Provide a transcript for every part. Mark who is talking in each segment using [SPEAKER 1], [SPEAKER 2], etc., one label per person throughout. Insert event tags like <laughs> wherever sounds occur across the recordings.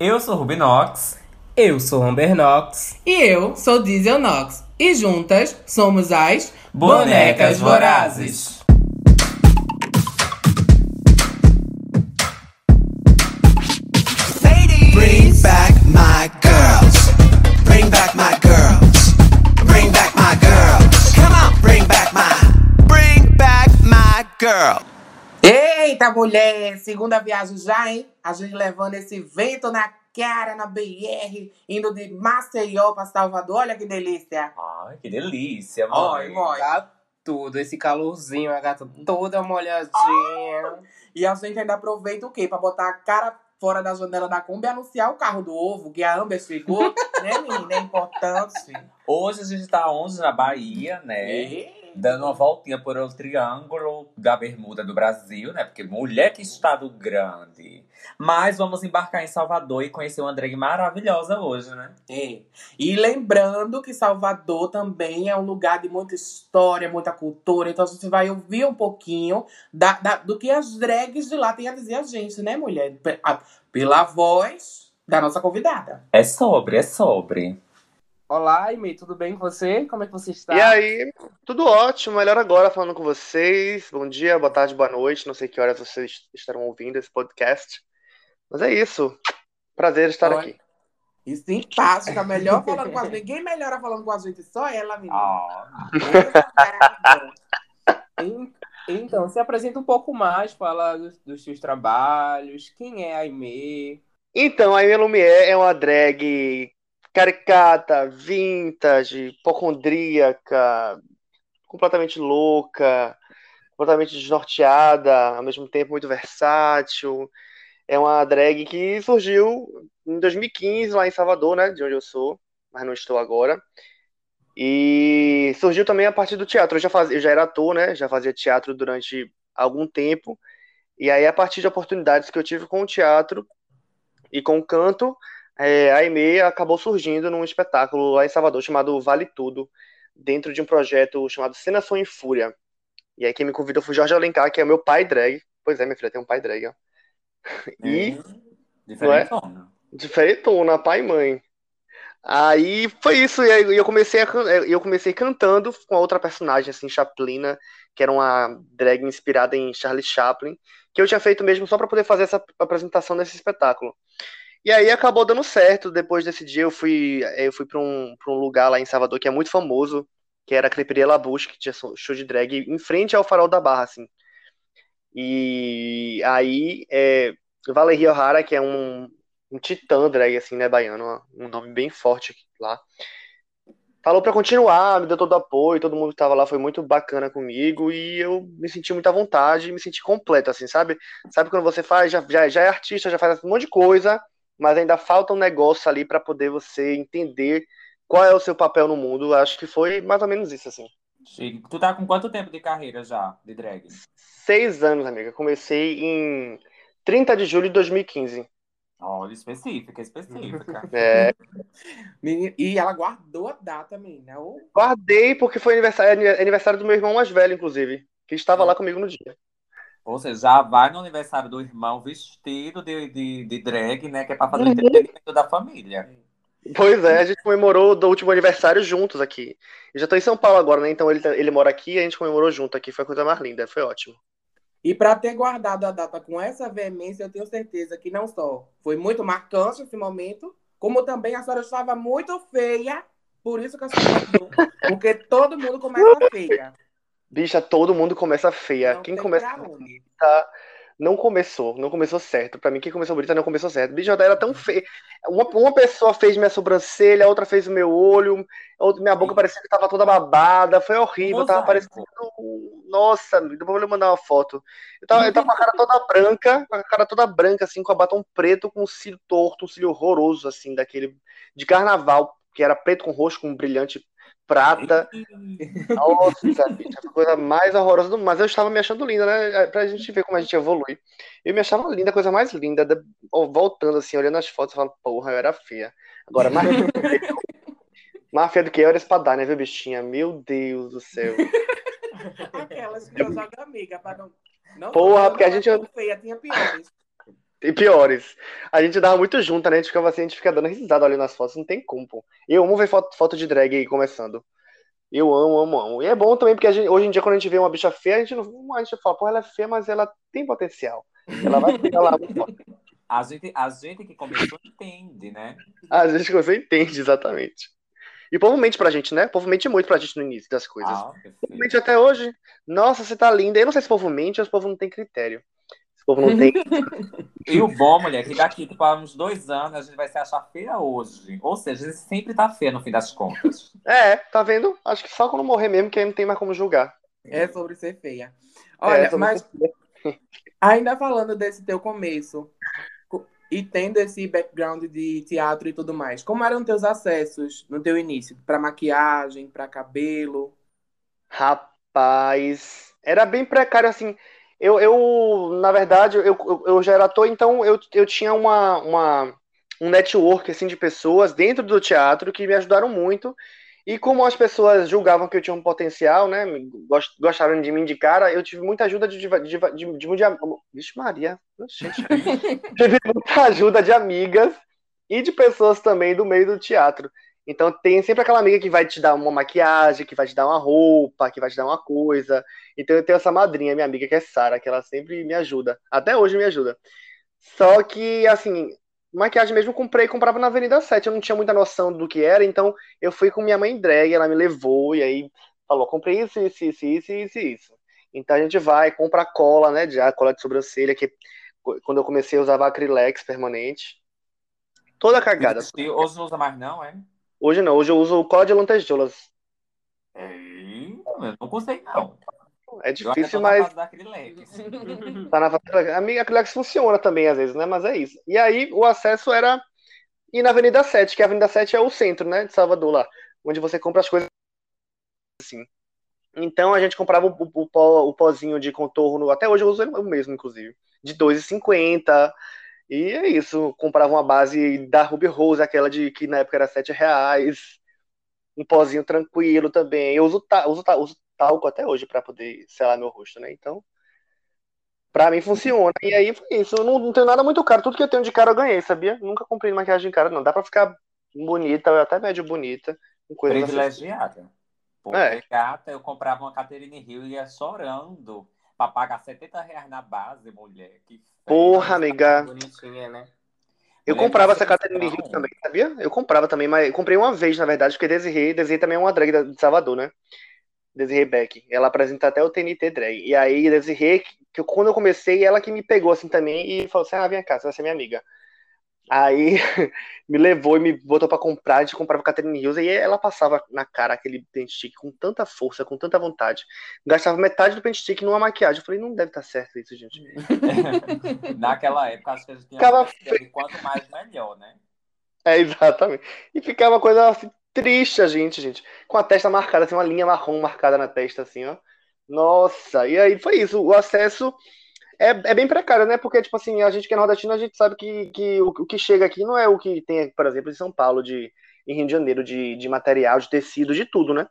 [SPEAKER 1] Eu sou Rubinox.
[SPEAKER 2] Eu sou Ambernox.
[SPEAKER 3] E eu sou Diesel Nox. E juntas somos as
[SPEAKER 1] Bonecas Vorazes.
[SPEAKER 4] Bring back my girls. Bring back my girls. Bring back my girls. Come on, bring back my. Bring back my girl.
[SPEAKER 3] Eita, mulher! Segunda viagem já, hein? A gente levando esse vento na cara, na BR, indo de Maceió pra Salvador. Olha que delícia!
[SPEAKER 1] Ai, que delícia,
[SPEAKER 3] Oi,
[SPEAKER 1] mãe.
[SPEAKER 3] mãe.
[SPEAKER 2] Tá tudo, esse calorzinho, a gata toda molhadinha.
[SPEAKER 3] E a gente ainda aproveita o quê? Pra botar a cara fora da janela da Kombi e anunciar o carro do ovo, que a Amber ficou. <laughs> né, menina? É importante.
[SPEAKER 1] Hoje a gente tá onde? Na Bahia, né?
[SPEAKER 3] Eita.
[SPEAKER 1] Dando uma voltinha por o triângulo da bermuda do Brasil, né? Porque mulher que estado grande. Mas vamos embarcar em Salvador e conhecer uma drag maravilhosa hoje, né?
[SPEAKER 3] É. E lembrando que Salvador também é um lugar de muita história, muita cultura. Então a gente vai ouvir um pouquinho da, da- do que as drags de lá têm a dizer a gente, né, mulher? Pela voz da nossa convidada.
[SPEAKER 1] É sobre, é sobre.
[SPEAKER 2] Olá, Ime, tudo bem com você? Como é que você está?
[SPEAKER 5] E aí, tudo ótimo, melhor agora falando com vocês. Bom dia, boa tarde, boa noite. Não sei que horas vocês estarão ouvindo esse podcast. Mas é isso. Prazer estar
[SPEAKER 3] Olha.
[SPEAKER 5] aqui.
[SPEAKER 3] E simpática, melhor falando com a gente. Ninguém melhora falando com a gente, só ela, menina. <laughs>
[SPEAKER 2] En- Então, se apresenta um pouco mais, fala dos, dos seus trabalhos, quem é a Aimee?
[SPEAKER 5] Então, a Amy Lumière é uma drag caricata, vintage, hipocondríaca, completamente louca, completamente desnorteada, ao mesmo tempo muito versátil. É uma drag que surgiu em 2015 lá em Salvador, né, de onde eu sou, mas não estou agora. E surgiu também a partir do teatro. Eu já fazia, eu já era ator, né? Já fazia teatro durante algum tempo. E aí, a partir de oportunidades que eu tive com o teatro e com o canto, é, a Aimee acabou surgindo num espetáculo lá em Salvador chamado Vale Tudo, dentro de um projeto chamado Cena Som e Fúria. E aí quem me convidou foi Jorge Alencar, que é o meu pai drag. Pois é, minha filha tem um pai drag, ó. E
[SPEAKER 1] diferentona.
[SPEAKER 5] diferentona, pai e mãe. Aí foi isso, e aí eu comecei a, can- eu comecei cantando com a outra personagem, assim, Chaplina, que era uma drag inspirada em Charlie Chaplin, que eu tinha feito mesmo só para poder fazer essa apresentação nesse espetáculo. E aí acabou dando certo. Depois desse dia eu fui, eu fui para um, pra um lugar lá em Salvador que é muito famoso, que era a Creperia Labuche, que tinha show de drag em frente ao Farol da Barra, assim. E aí é, Valeria O'Hara, que é um, um titã drag, assim, né, baiano, um nome bem forte lá. Falou pra continuar, me deu todo o apoio, todo mundo que tava lá foi muito bacana comigo e eu me senti muito à vontade, me senti completo, assim, sabe? Sabe quando você faz, já, já, já é artista, já faz um monte de coisa, mas ainda falta um negócio ali pra poder você entender qual é o seu papel no mundo. Acho que foi mais ou menos isso, assim.
[SPEAKER 1] Chique. Tu tá com quanto tempo de carreira já, de drag?
[SPEAKER 5] Seis anos, amiga. Comecei em 30 de julho de 2015.
[SPEAKER 1] Olha, específica, específica. <laughs>
[SPEAKER 5] É,
[SPEAKER 3] E ela guardou a data, menina. Ô,
[SPEAKER 5] guardei porque foi aniversário, aniversário do meu irmão mais velho, inclusive, que estava lá comigo no dia.
[SPEAKER 1] Ou seja, já vai no aniversário do irmão vestido de, de, de drag, né? Que é pra fazer o entretenimento da família.
[SPEAKER 5] Pois é, a gente comemorou do último aniversário juntos aqui. Eu já tô em São Paulo agora, né? Então ele, tá- ele mora aqui e a gente comemorou junto aqui. Foi a coisa mais linda, foi ótimo.
[SPEAKER 3] E para ter guardado a data com essa veemência, eu tenho certeza que não só foi muito marcante esse momento, como também a senhora estava muito feia, por isso que a senhora. <laughs> Porque todo mundo começa feia.
[SPEAKER 5] Bicha, todo mundo começa feia.
[SPEAKER 3] Não
[SPEAKER 5] Quem começa bonita não começou, não começou certo. Pra mim, quem começou bonita não começou certo. Bicha, eu era tão feia. Uma, uma pessoa fez minha sobrancelha, outra fez o meu olho, outra, minha boca parecia que tava toda babada. Foi horrível, tava parecendo. Nossa, depois eu vou mandar uma foto. Eu tava, eu tava com a cara toda branca, com a cara toda branca, assim, com a batom preto, com um cílio torto, um cílio horroroso, assim, daquele de carnaval, que era preto com roxo, com um brilhante prata. <laughs> Nossa, bicha, a coisa mais horrorosa do mundo. Mas eu estava me achando linda, né? Pra gente ver como a gente evolui. Eu me achava linda, a coisa mais linda. Voltando assim, olhando as fotos, eu falo, porra, eu era feia. Agora, mais, <laughs> mais feia do que eu era espadar, viu, bichinha? Meu Deus do céu. <laughs>
[SPEAKER 3] Aquelas que eu jogo amiga, para não. não
[SPEAKER 5] Porra, porque a gente-
[SPEAKER 3] feia, tinha piores.
[SPEAKER 5] Tem piores. A gente dava muito junto, né? A gente ficava assim, a gente fica dando risada olhando nas fotos, não tem como, pô. Eu amo ver foto, foto de drag aí começando. Eu amo, amo, amo. E é bom também, porque a gente- hoje em dia, quando a gente vê uma bicha feia, a gente, não, a gente fala, pô, ela é feia, mas ela tem potencial. Ela vai chegar lá.
[SPEAKER 1] A gente, a gente que começou entende, né?
[SPEAKER 5] A gente você entende, exatamente. E o povo mente pra gente, né? O povo mente muito pra gente no início das coisas.
[SPEAKER 1] Ah,
[SPEAKER 5] O povo
[SPEAKER 1] perfeito.
[SPEAKER 5] mente até hoje. Nossa, você tá linda. Eu não sei se o povo mente ou se o povo não tem critério. Se o povo não tem. <laughs>
[SPEAKER 1] E o bom, mulher, que daqui tipo, a uns dois anos a gente vai se achar feia hoje. Ou seja, a gente sempre tá feia no fim das contas.
[SPEAKER 5] É, tá vendo? Acho que só quando morrer mesmo, que aí não tem mais como julgar.
[SPEAKER 3] É sobre ser feia. Olha,
[SPEAKER 5] É,
[SPEAKER 3] mas <laughs> ainda falando desse teu começo co- e tendo esse background de teatro e tudo mais, como eram teus acessos no teu início? Pra maquiagem, pra cabelo?
[SPEAKER 5] Rapaz, era bem precário assim. Eu, eu na verdade, eu, eu, eu já era ator, então eu, eu tinha uma, uma, um network assim, de pessoas dentro do teatro que me ajudaram muito. E como as pessoas julgavam que eu tinha um potencial, né? Gostaram de mim de cara, eu tive muita ajuda de, de, de, de, de, de Vixe Maria, <laughs> tive muita ajuda de amigas e de pessoas também do meio do teatro. Então tem sempre aquela amiga que vai te dar uma maquiagem, que vai te dar uma roupa, que vai te dar uma coisa. Então eu tenho essa madrinha, minha amiga, que é Sara, que ela sempre me ajuda. Até hoje me ajuda. Só que, assim, maquiagem mesmo eu comprei, comprava na Avenida 7. Eu não tinha muita noção do que era, então eu fui com minha mãe drag, ela me levou e aí falou: comprei isso, isso, isso, isso, isso, isso. Então a gente vai, compra cola, né? Já cola de sobrancelha, que quando eu comecei eu usava acrylex permanente. Toda cagada.
[SPEAKER 1] Hoje não usa mais, não, é?
[SPEAKER 5] Hoje não, hoje eu uso cola de lantejoulas.
[SPEAKER 1] Eita, eu não gostei, não.
[SPEAKER 5] É difícil, mas <laughs> tá na a minha acrylex funciona também às vezes, né? Mas é isso. E aí o acesso era ir na Avenida 7, que a Avenida 7 é o centro, né, de Salvador lá, onde você compra as coisas assim. Então a gente comprava o, o, pó, o pozinho de contorno, até hoje eu uso o mesmo, inclusive, de 2,50. E é isso, comprava uma base da Ruby Rose, aquela de que na época era 7 reais. Um pozinho tranquilo também. Eu uso, ta, uso, ta, uso talco até hoje para poder selar meu rosto, né? Então, pra mim funciona. E aí foi isso. Eu não, não tenho nada muito caro. Tudo que eu tenho de cara eu ganhei, sabia? Nunca comprei maquiagem cara, não. Dá pra ficar bonita, até médio bonita.
[SPEAKER 1] Privilegiada. Porque,
[SPEAKER 5] É.
[SPEAKER 1] gata, eu comprava uma Catherine Hill e ia chorando pra pagar 70 reais na base, mulher. Que.
[SPEAKER 5] Porra, amiga.
[SPEAKER 3] Bonitinha, né?
[SPEAKER 5] Eu
[SPEAKER 1] Mulher,
[SPEAKER 5] comprava essa
[SPEAKER 1] sensação.
[SPEAKER 5] Hill também, sabia? Eu comprava também, mas eu comprei uma vez, na verdade, porque Desirê, Desirê também é uma drag de Salvador, né? Desirê Beck. Ela apresenta até o TNT Drag. E aí, Desirê, que quando eu comecei, ela que me pegou assim também e falou assim: ah, vem cá, você vai ser minha amiga. Aí <laughs> me levou e me botou pra comprar, a gente comprava Catherine Hills, e ela passava na cara aquele pente stick com tanta força, com tanta vontade. Gastava metade do pente stick numa maquiagem. Eu falei, não deve estar certo isso, gente. <laughs>
[SPEAKER 1] Naquela época, acho que a gente tinha
[SPEAKER 5] Ficava
[SPEAKER 1] de quanto mais, melhor, né?
[SPEAKER 5] É, exatamente. E ficava uma coisa assim, triste a gente, gente. Com a testa marcada, assim, uma linha marrom marcada na testa, assim, ó. Nossa, e aí foi isso. O acesso é, é bem precário, né? Porque, tipo assim, a gente que é nordestino, a gente sabe que, que o, o que chega aqui não é o que tem, por exemplo, em São Paulo, de, em Rio de Janeiro, de, de material, de tecido, de tudo, né?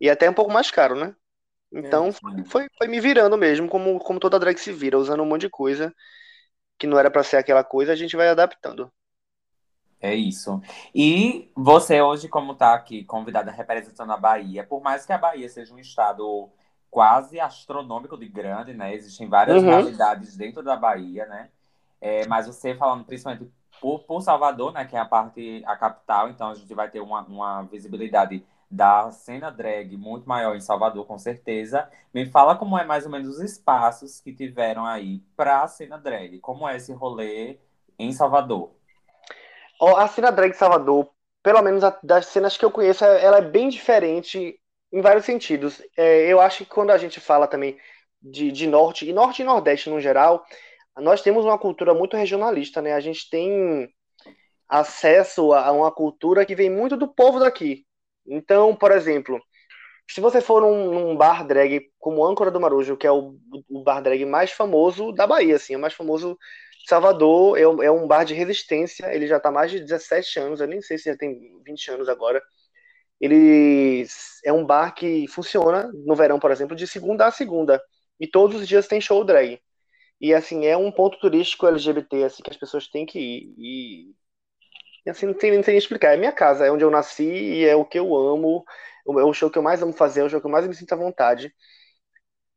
[SPEAKER 5] E até um pouco mais caro, né? Então,
[SPEAKER 1] Sim.
[SPEAKER 5] foi, foi me virando mesmo, como, como toda drag se vira, usando um monte de coisa que não era pra ser aquela coisa, a gente vai adaptando.
[SPEAKER 1] É isso. E você hoje, como tá aqui convidada representando a Bahia, por mais que a Bahia seja um estado quase astronômico de grande, né? Existem várias
[SPEAKER 5] Uhum.
[SPEAKER 1] realidades dentro da Bahia, né? É, mas você falando principalmente por, por Salvador, né? Que é a parte, a capital, então a gente vai ter uma, uma visibilidade da cena drag muito maior em Salvador, com certeza. Me fala como é mais ou menos os espaços que tiveram aí para a cena drag. Como é esse rolê em Salvador?
[SPEAKER 5] A cena drag Salvador, pelo menos das cenas que eu conheço, ela é bem diferente em vários sentidos. É, eu acho que quando a gente fala também de, de norte, e norte e nordeste no geral, nós temos uma cultura muito regionalista, né? A gente tem acesso a uma cultura que vem muito do povo daqui. Então, por exemplo, se você for num, num bar drag como Âncora do Marujo, que é o, o bar drag mais famoso da Bahia, assim, é o mais famoso Salvador é, um- é um bar de resistência, ele já está há mais de 17 anos, eu nem sei se já tem 20 anos agora. Ele é um bar que funciona no verão, por exemplo, de segunda a segunda. E todos os dias tem show drag. E assim, é um ponto turístico LGBT assim que as pessoas têm que ir. E, e assim, não tem, nem explicar. É minha casa, é onde eu nasci e é o que eu amo. É o show que eu mais amo fazer, é o show que eu mais me sinto à vontade.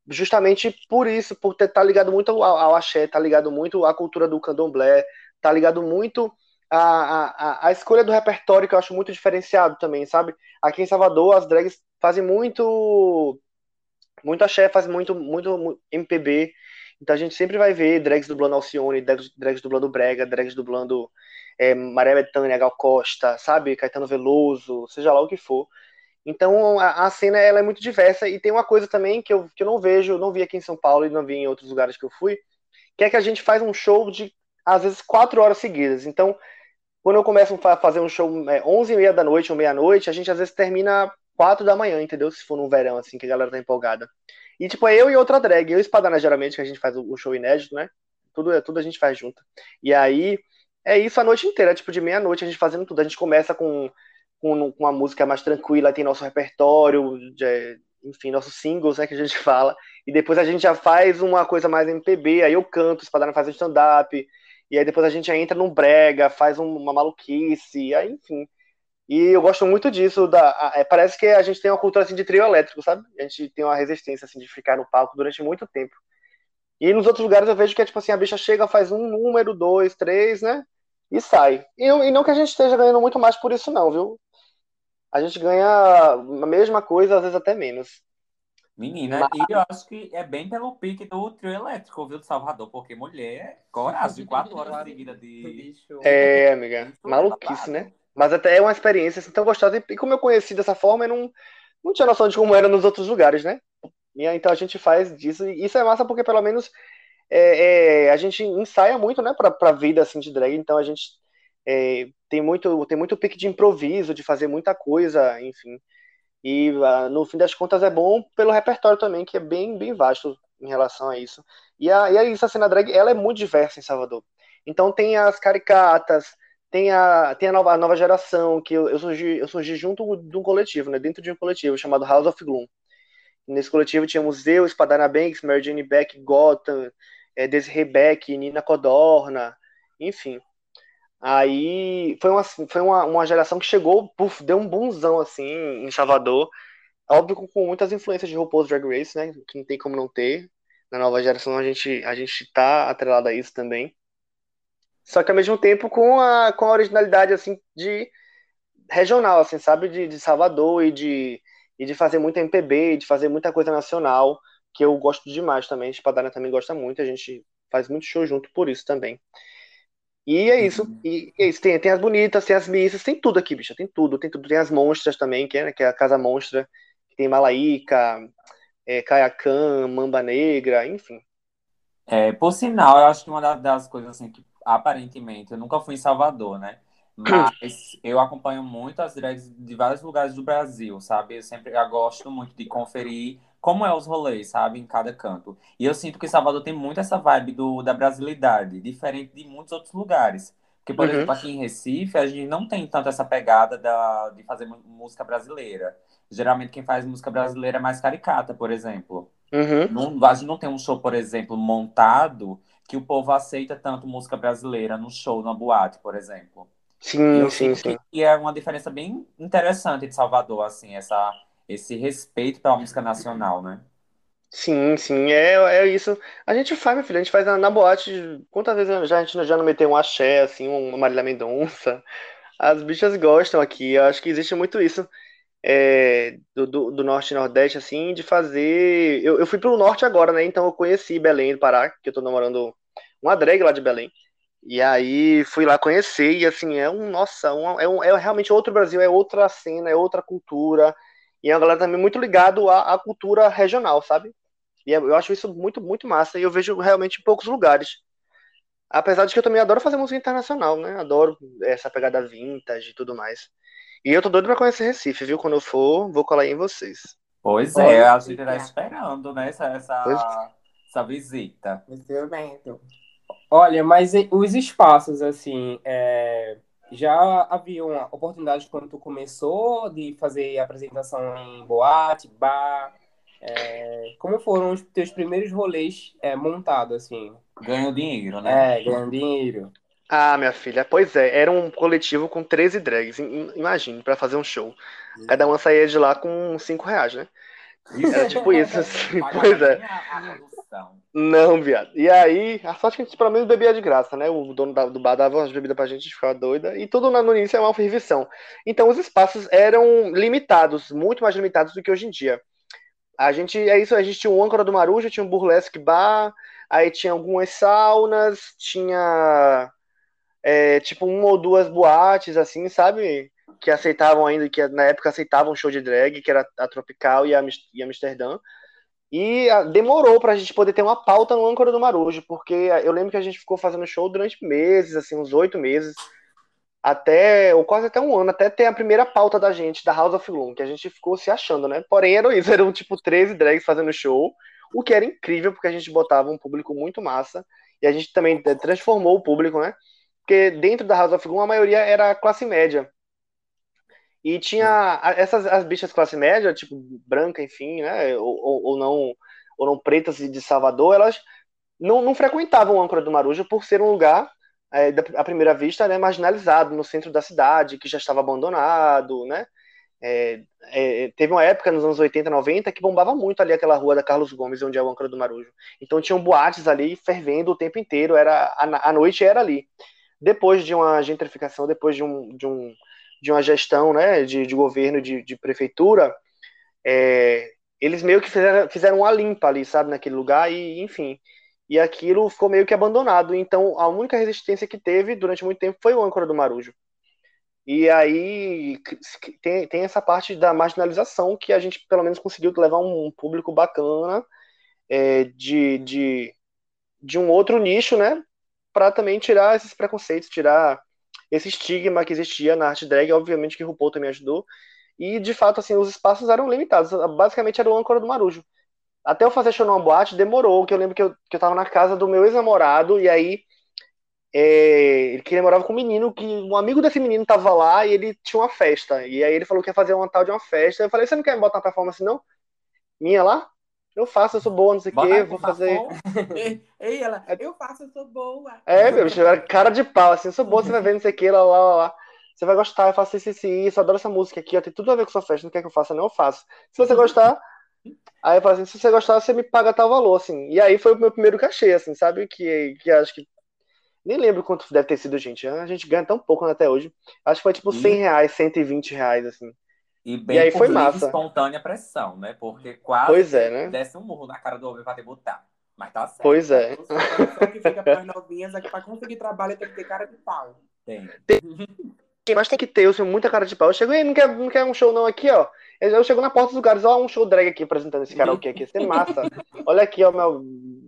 [SPEAKER 5] Justamente por isso, por estar tá ligado muito ao, ao axé, tá ligado muito à cultura do candomblé, tá ligado muito à, à, à escolha do repertório, que eu acho muito diferenciado também, sabe? Aqui em Salvador, as drags fazem muito muito axé, fazem muito, muito MPB, então a gente sempre vai ver drags dublando Alcione, drags, drags dublando Brega, drags dublando é, Maria Bethânia, Gal Costa, sabe? Caetano Veloso, seja lá o que for. Então a, a, cena ela é muito diversa e tem uma coisa também que eu, que eu não vejo, não vi aqui em São Paulo e não vi em outros lugares que eu fui, que é que a gente faz um show de às vezes quatro horas seguidas. Então quando eu começo a fazer um show é, 11 e meia da noite ou meia-noite, a gente às vezes termina quatro da manhã, entendeu? Se for no verão, assim, que a galera tá empolgada. E, tipo, é eu e outra drag. Eu e Espadana, geralmente, que a gente faz o show inédito, né? Tudo, é, tudo a gente faz junto. E aí, é isso a noite inteira, tipo, de meia-noite a gente fazendo tudo. A gente começa com, com, com uma música mais tranquila, tem nosso repertório, de, enfim, nossos singles, né, que a gente <laughs> fala. E depois a gente já faz uma coisa mais MPB, aí eu canto, Espadana faz um stand-up. E aí depois a gente entra num brega, faz uma maluquice, aí, enfim. E eu gosto muito disso. Da, é, parece que a gente tem uma cultura assim, de trio elétrico, sabe? A gente tem uma resistência assim, de ficar no palco durante muito tempo. E nos outros lugares eu vejo que é tipo assim, a bicha chega, faz um número, dois, três, né? E sai. E, e não que a gente esteja ganhando muito mais por isso, não, viu? A gente ganha a mesma coisa, às vezes até menos.
[SPEAKER 1] Menina, Mas... e eu acho que é bem pelo pique do trio elétrico, viu, do Salvador, porque mulher, coragem, quatro horas seguidas de.
[SPEAKER 5] É, amiga, maluquice, né? Mas até é uma experiência assim, tão gostosa. E como eu conheci dessa forma, eu não, não tinha noção de como era nos outros lugares, né? E, então a gente faz disso. E isso é massa porque pelo menos é, é, a gente ensaia muito, né, pra, pra vida assim, de drag. Então a gente é, tem, muito, tem muito pique de improviso, de fazer muita coisa, enfim. E uh, no fim das contas é bom pelo repertório também, que é bem, bem vasto em relação a isso. E a, e a, essa cena drag, ela é muito diversa em Salvador. Então tem as caricatas, tem a, tem a, nova, a nova geração, que eu, eu, surgi, eu surgi junto de um coletivo, né, dentro de um coletivo chamado House of Gloom. Nesse coletivo tínhamos eu, Espadana Banks, Mary Jane Beck, Gotham, é, Desiree Beck, Nina Codorna, enfim. Aí foi uma, foi uma, uma geração que chegou, puf, deu um bunzão assim em Salvador. Óbvio com, muitas influências de RuPaul's Drag Race, né? Que não tem como não ter. Na nova geração a gente, a gente tá atrelado a isso também. Só que ao mesmo tempo com a, com a originalidade, assim, de regional, assim, sabe? De, de Salvador e de, e de fazer muito MPB, de fazer muita coisa nacional, que eu gosto demais também. Espadana também gosta muito, a gente faz muito show junto por isso também. E é isso. E é isso. Tem, tem as bonitas, tem as missas, tem tudo aqui, bicha. Tem tudo. Tem tudo. Tem as monstras também, que é, né, que é a Casa Monstra. Que tem Malaíca, é, Caiacã, Mamba Negra, enfim.
[SPEAKER 1] É, por sinal, eu acho que uma das coisas assim que aparentemente, eu nunca fui em Salvador, né? Mas eu acompanho muito as drags de vários lugares do Brasil, sabe? Eu sempre eu gosto muito de conferir como é os rolês, sabe? Em cada canto. E eu sinto que Salvador tem muito essa vibe do, da brasilidade, diferente de muitos outros lugares. Porque, por uhum. exemplo, aqui em Recife, a gente não tem tanto essa pegada da, de fazer música brasileira. Geralmente, quem faz música brasileira é mais caricata, por exemplo.
[SPEAKER 5] Uhum.
[SPEAKER 1] Não, a gente não tem um show, por exemplo, montado que o povo aceita tanto música brasileira no show, na boate, por exemplo.
[SPEAKER 5] Sim, sim, sim.
[SPEAKER 1] E é uma diferença bem interessante de Salvador, assim, essa, esse respeito pela música nacional, né?
[SPEAKER 5] Sim, sim, é, é isso. A gente faz, meu filho, a gente faz na, na boate. Quantas vezes já, a gente já não meteu um axé, assim, uma Marília Mendonça? As bichas gostam aqui, eu acho que existe muito isso é, do, do, do, norte e nordeste, assim, de fazer. Eu, eu fui pro norte agora, né? Então eu conheci Belém do Pará, que eu tô namorando uma drag lá de Belém. E aí fui lá conhecer, e assim, é um, nossa, um, é, um, é realmente outro Brasil, é outra cena, é outra cultura. E é uma galera também muito ligado à, à cultura regional, sabe? E é, eu acho isso muito, muito massa, e eu vejo realmente em poucos lugares. Apesar de que eu também adoro fazer música internacional, né? Adoro essa pegada vintage e tudo mais. E eu tô doido pra conhecer Recife, viu? Quando eu for, vou colar aí em vocês.
[SPEAKER 1] Pois é, a gente tá esperando, né? Essa, essa, essa visita.
[SPEAKER 2] Olha, mas os espaços, assim, é, já havia uma oportunidade quando tu começou de fazer apresentação em boate, bar? É, como foram os teus primeiros rolês é, montados, assim?
[SPEAKER 1] Ganham dinheiro, né?
[SPEAKER 2] É, ganhando dinheiro.
[SPEAKER 5] Ah, minha filha, pois é, era um coletivo com 13 drags, im- imagine, pra fazer um show. Cada uma saía de lá com 5 reais, né? Era tipo isso, assim, <laughs> pois é.
[SPEAKER 1] A, a produção.
[SPEAKER 5] Não, viado. E aí, a sorte é que a gente pelo menos bebia de graça, né? O dono do bar dava umas bebidas pra gente, a gente ficava doida. E tudo no início é uma fervição. Então os espaços eram limitados, muito mais limitados do que hoje em dia. A gente, é isso, a gente tinha o âncora do Maruja, tinha um burlesque bar, aí tinha algumas saunas, tinha é, tipo uma ou duas boates, assim, sabe? Que aceitavam ainda, que na época aceitavam show de drag, que era a Tropical e a, e Amsterdã. E ah, demorou pra gente poder ter uma pauta no âncora do Marujo, porque eu lembro que a gente ficou fazendo show durante meses, assim, uns oito meses, até, ou quase até um ano, até ter a primeira pauta da gente, da House of Gloom, que a gente ficou se achando, né? Porém, era isso, <laughs> eram tipo 13 drags fazendo show, o que era incrível, porque a gente botava um público muito massa, e a gente também eh, transformou o público, né? Porque dentro da House of Gloom a maioria era classe média. E tinha essas as bichas classe média, tipo branca, enfim, né? Ou, ou, ou não, ou não pretas de Salvador, elas não, não frequentavam o âncora do Maruja por ser um lugar, é, à primeira vista, né, marginalizado no centro da cidade, que já estava abandonado, né? É, é, teve uma época nos anos 80, 90 que bombava muito ali aquela rua da Carlos Gomes, onde é o âncora do Marujo. Então tinham boates ali fervendo o tempo inteiro, era a, a noite era ali. Depois de uma gentrificação, depois de um, de um de uma gestão né, de, de governo, de, de prefeitura, é, eles meio que fizeram, fizeram uma limpa ali, sabe, naquele lugar, e enfim. E aquilo ficou meio que abandonado. Então, a única resistência que teve durante muito tempo foi o âncora do Marujo. E aí tem, tem essa parte da marginalização que a gente, pelo menos, conseguiu levar um público bacana é, de, de, de um outro nicho, né? Para também tirar esses preconceitos, tirar esse estigma que existia na arte drag, obviamente que o RuPaul também ajudou. E, de fato, assim, os espaços eram limitados. Basicamente era o âncora do Marujo. Até eu fazer show numa boate, demorou, que eu lembro que eu, que eu tava na casa do meu ex-namorado, e aí é, que ele morava com um menino, que um amigo desse menino tava lá e ele tinha uma festa. E aí ele falou que ia fazer uma tal de uma festa. Eu falei, você não quer botar uma performance, não? Minha lá? Eu faço, eu sou boa, não sei o quê, vou fazer. <laughs>
[SPEAKER 3] Ei, ela, eu faço, eu sou boa.
[SPEAKER 5] É, meu, cara de pau, assim, eu sou boa, você vai ver, não sei o que, lá, lá, lá, lá. Você vai gostar, eu faço isso, isso, isso, eu adoro essa música aqui, ó, tem tudo a ver com sua festa, não quer que eu faça, não, eu faço. Se você gostar, aí eu falo assim, se você gostar, você me paga tal valor, assim. E aí foi o meu primeiro cachê, assim, sabe, que, que acho que, nem lembro quanto deve ter sido, gente, a gente ganha tão pouco né, até hoje. Acho que foi tipo 100 reais, 120 reais, assim.
[SPEAKER 1] E bem
[SPEAKER 5] E aí foi
[SPEAKER 1] e
[SPEAKER 5] massa.
[SPEAKER 1] espontânea pressão, né? Porque quase
[SPEAKER 5] Pois é, né?
[SPEAKER 1] desce um murro na cara do homem pra te botar. Mas tá certo.
[SPEAKER 5] Pois é.
[SPEAKER 3] Só que fica para as <laughs> novinhas é que para conseguir trabalho tem que ter cara de pau.
[SPEAKER 1] Tem.
[SPEAKER 5] Mas tem que ter, eu sou muita cara de pau. Eu chego, ei, não quer, não quer um show não aqui, ó. Eu chego na porta dos lugares, ó, um show drag aqui apresentando esse karaokê aqui, isso é massa. <laughs> Olha aqui, ó, meu.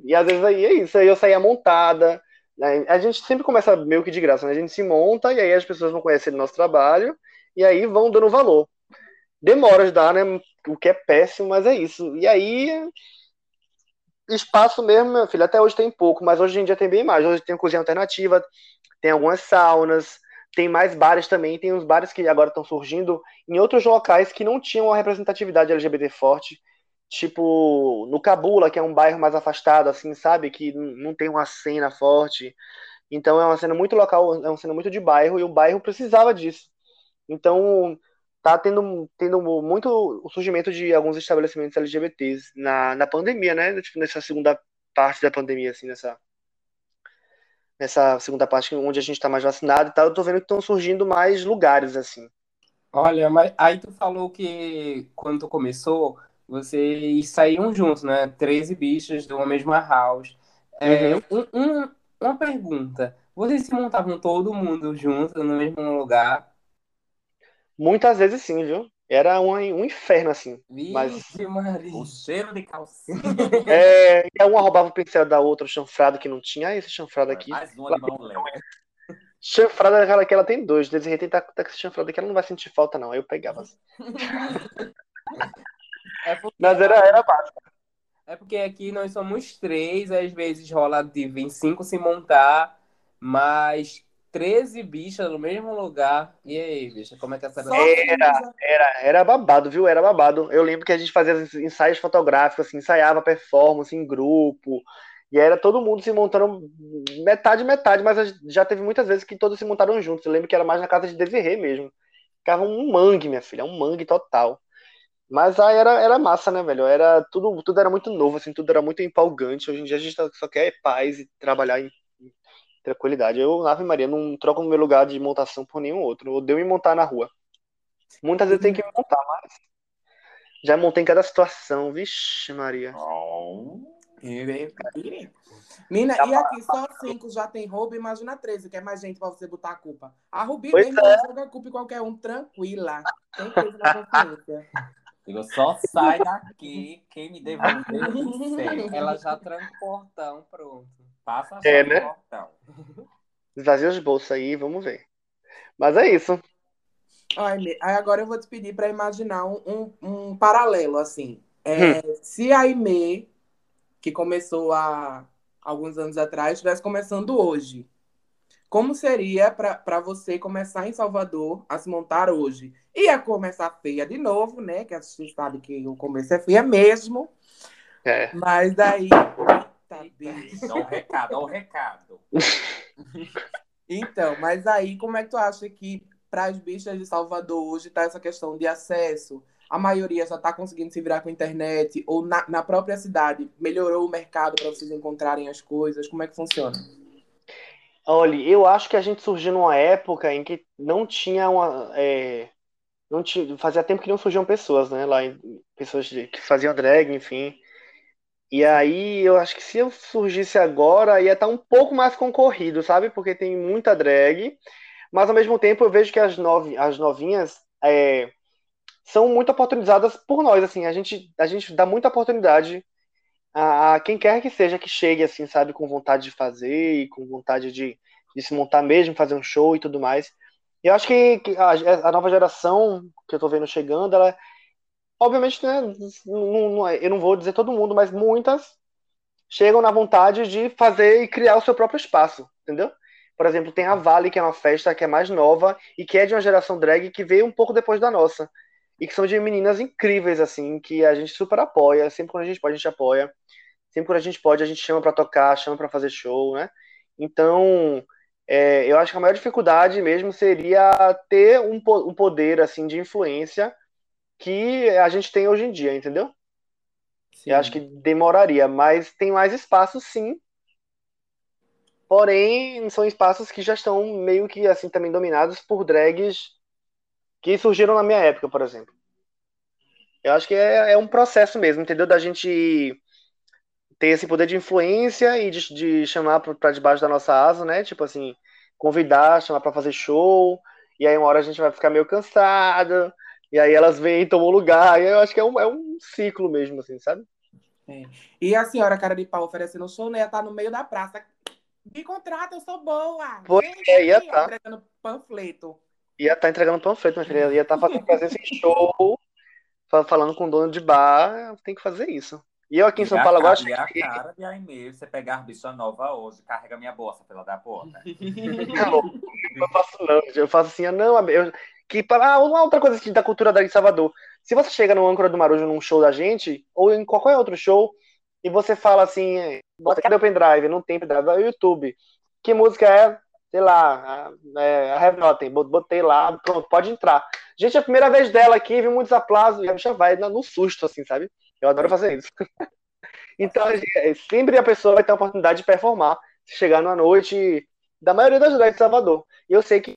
[SPEAKER 5] E às vezes aí é isso, aí eu saía montada. né? A gente sempre começa meio que de graça, né? A gente se monta e aí as pessoas vão conhecer o nosso trabalho e aí vão dando valor. Demora de dar, né? O que é péssimo, mas é isso. E aí, espaço mesmo, meu filho, até hoje tem pouco, mas hoje em dia tem bem mais. Hoje tem cozinha alternativa, tem algumas saunas, tem mais bares também, tem uns bares que agora estão surgindo em outros locais que não tinham uma representatividade LGBT forte, tipo no Cabula, que é um bairro mais afastado, assim, sabe? Que não tem uma cena forte. Então é uma cena muito local, é uma cena muito de bairro, e o bairro precisava disso. Então tá tendo, tendo muito o surgimento de alguns estabelecimentos LGBTs na, na pandemia, né? Tipo, nessa segunda parte da pandemia, assim, nessa nessa segunda parte onde a gente tá mais vacinado e tal, eu tô vendo que estão surgindo mais lugares, assim.
[SPEAKER 2] Olha, mas aí tu falou que quando tu começou, vocês saíam juntos, né? 13 bichos de uma mesma house. É, um- um- uma pergunta. Vocês se montavam todo mundo junto no mesmo lugar?
[SPEAKER 5] Muitas vezes sim, viu? Era um, um inferno, assim.
[SPEAKER 2] Vixe,
[SPEAKER 5] Mas-
[SPEAKER 2] Maria.
[SPEAKER 1] O cheiro de calcinha. <laughs>
[SPEAKER 5] É, e uma roubava o pincel da outra, o chanfrado que não tinha. Ah, esse chanfrado aqui.
[SPEAKER 1] Mais uma de mão leve.
[SPEAKER 5] Chanfrado é aquela que ela tem dois. Desirê tem tá, tá com esse chanfrado aqui, ela não vai sentir falta, não. Aí eu pegava. assim.
[SPEAKER 2] É porque,
[SPEAKER 5] Mas era, era básico.
[SPEAKER 2] é porque aqui nós somos três, às vezes rola de vir cinco se montar, mas 13 bichas no mesmo lugar. E aí, bicha, como é que essa
[SPEAKER 3] Só
[SPEAKER 5] Era, era, era babado, viu? Era babado. Eu lembro que a gente fazia ensaios fotográficos, assim, ensaiava performance em grupo. E era todo mundo se montando metade, metade, mas já teve muitas vezes que todos se montaram juntos. Eu lembro que era mais na casa de Desirê mesmo. Ficava um mangue, minha filha, um mangue total. Mas aí era, era massa, né, velho? Era tudo, tudo era muito novo, assim, tudo era muito empolgante. Hoje em dia a gente só quer paz e trabalhar em tranquilidade. Eu, Ave Maria, não troco meu lugar de montação por nenhum outro. Eu odeio me montar na rua. Muitas vezes tem que me montar, mas já montei em cada situação. Vixe, Maria.
[SPEAKER 1] Oh.
[SPEAKER 3] Mina, e aqui só cinco já tem roubo, imagina 13, que é mais gente pra você botar a culpa. A Rubi
[SPEAKER 5] Pois
[SPEAKER 3] mesmo
[SPEAKER 5] é.
[SPEAKER 3] joga a culpa em qualquer um, tranquila. Tem coisa na consciência.
[SPEAKER 1] Digo, só sai daqui quem me devolver.
[SPEAKER 2] Ela já tranca o portão, pronto.
[SPEAKER 1] Passa a
[SPEAKER 5] É, né?
[SPEAKER 1] portão.
[SPEAKER 5] Esvazia os bolsos aí, vamos ver. Mas é isso.
[SPEAKER 3] Ai, agora eu vou te pedir para imaginar um, um, um paralelo, assim. É, Se a Aimee, que começou há alguns anos atrás, estivesse começando hoje, como seria para você começar em Salvador a se montar hoje? Ia começar feia de novo, né? Que a gente sabe que o começo é feia mesmo.
[SPEAKER 5] É.
[SPEAKER 3] Mas daí. Bem.
[SPEAKER 1] Dá um recado, dá um recado. <laughs>
[SPEAKER 3] Então, mas aí, como é que tu acha que para as bichas de Salvador hoje tá essa questão de acesso? A maioria já está conseguindo se virar com a internet, ou na, na própria cidade melhorou o mercado para vocês encontrarem as coisas? Como é que funciona?
[SPEAKER 5] Olha, eu acho que a gente surgiu numa época em que não tinha uma. é, não tinha, fazia tempo que não surgiam pessoas, né? Lá, em- pessoas de- que faziam drag, enfim. E aí eu acho que se eu surgisse agora ia estar um pouco mais concorrido, sabe? Porque tem muita drag, mas ao mesmo tempo eu vejo que as, novi, as novinhas é, são muito oportunizadas por nós, assim. A gente, a gente dá muita oportunidade a, a quem quer que seja que chegue, assim, sabe? Com vontade de fazer e com vontade de, de se montar mesmo, fazer um show e tudo mais. Eu acho que, que a, a nova geração que eu tô vendo chegando, ela Obviamente, né, não- não- eu não vou dizer todo mundo, mas muitas chegam na vontade de fazer e criar o seu próprio espaço, entendeu? Por exemplo, tem a Vale, que é uma festa que é mais nova e que é de uma geração drag que veio um pouco depois da nossa. E que são de meninas incríveis, assim, que a gente super apoia. Sempre quando a gente pode, a gente apoia. Sempre quando a gente pode, a gente chama pra tocar, chama pra fazer show, né? Então, é, eu acho que a maior dificuldade mesmo seria ter um, um poder, assim, de influência que a gente tem hoje em dia, entendeu? Eu acho que demoraria, mas tem mais espaços, sim. Porém, são espaços que já estão meio que assim também dominados por drags que surgiram na minha época, por exemplo. Eu acho que é, é um processo mesmo, entendeu? Da gente ter esse poder de influência e de, de chamar pra debaixo da nossa asa, né? Tipo assim, convidar, chamar pra fazer show, e aí uma hora a gente vai ficar meio cansado, e aí elas vêm e tomam lugar, e eu acho que é um, é um ciclo mesmo, assim, sabe?
[SPEAKER 3] E a senhora cara de pau oferecendo show, né? Tá no meio da praça. Me contrata, eu sou boa.
[SPEAKER 5] Pois
[SPEAKER 3] Vem
[SPEAKER 5] é, ia tá.
[SPEAKER 3] Entregando panfleto.
[SPEAKER 5] Ia estar entregando panfleto, minha filha. Ia estar fazendo presença em show, fa- falando com o dono de bar. Tem que fazer isso. E eu aqui em São Paulo, eu gosto
[SPEAKER 1] E a
[SPEAKER 5] que.
[SPEAKER 1] cara de Aimee, você pegar bicha nova hoje, carrega minha bolsa, pela da porra. <laughs>
[SPEAKER 5] Não, eu faço não, eu faço assim, ah, não, eu, que para ah, uma outra coisa assim, da cultura da de Salvador. Se você chega no Âncora do Marujo num show da gente, ou em qualquer outro show, e você fala assim, é, bota cadê o pendrive? Não tem pendrive, vai no YouTube. Que música é? Sei lá, a, é, a Have Nothing, Bot- botei lá, pronto, pode entrar. Gente, é a primeira vez dela aqui, vi muitos aplausos, e a bicha vai no susto, assim, sabe? Eu adoro fazer isso. <laughs> Então, é, sempre a pessoa vai ter a oportunidade de performar, se chegar numa noite da maioria das cidades de Salvador. E eu sei que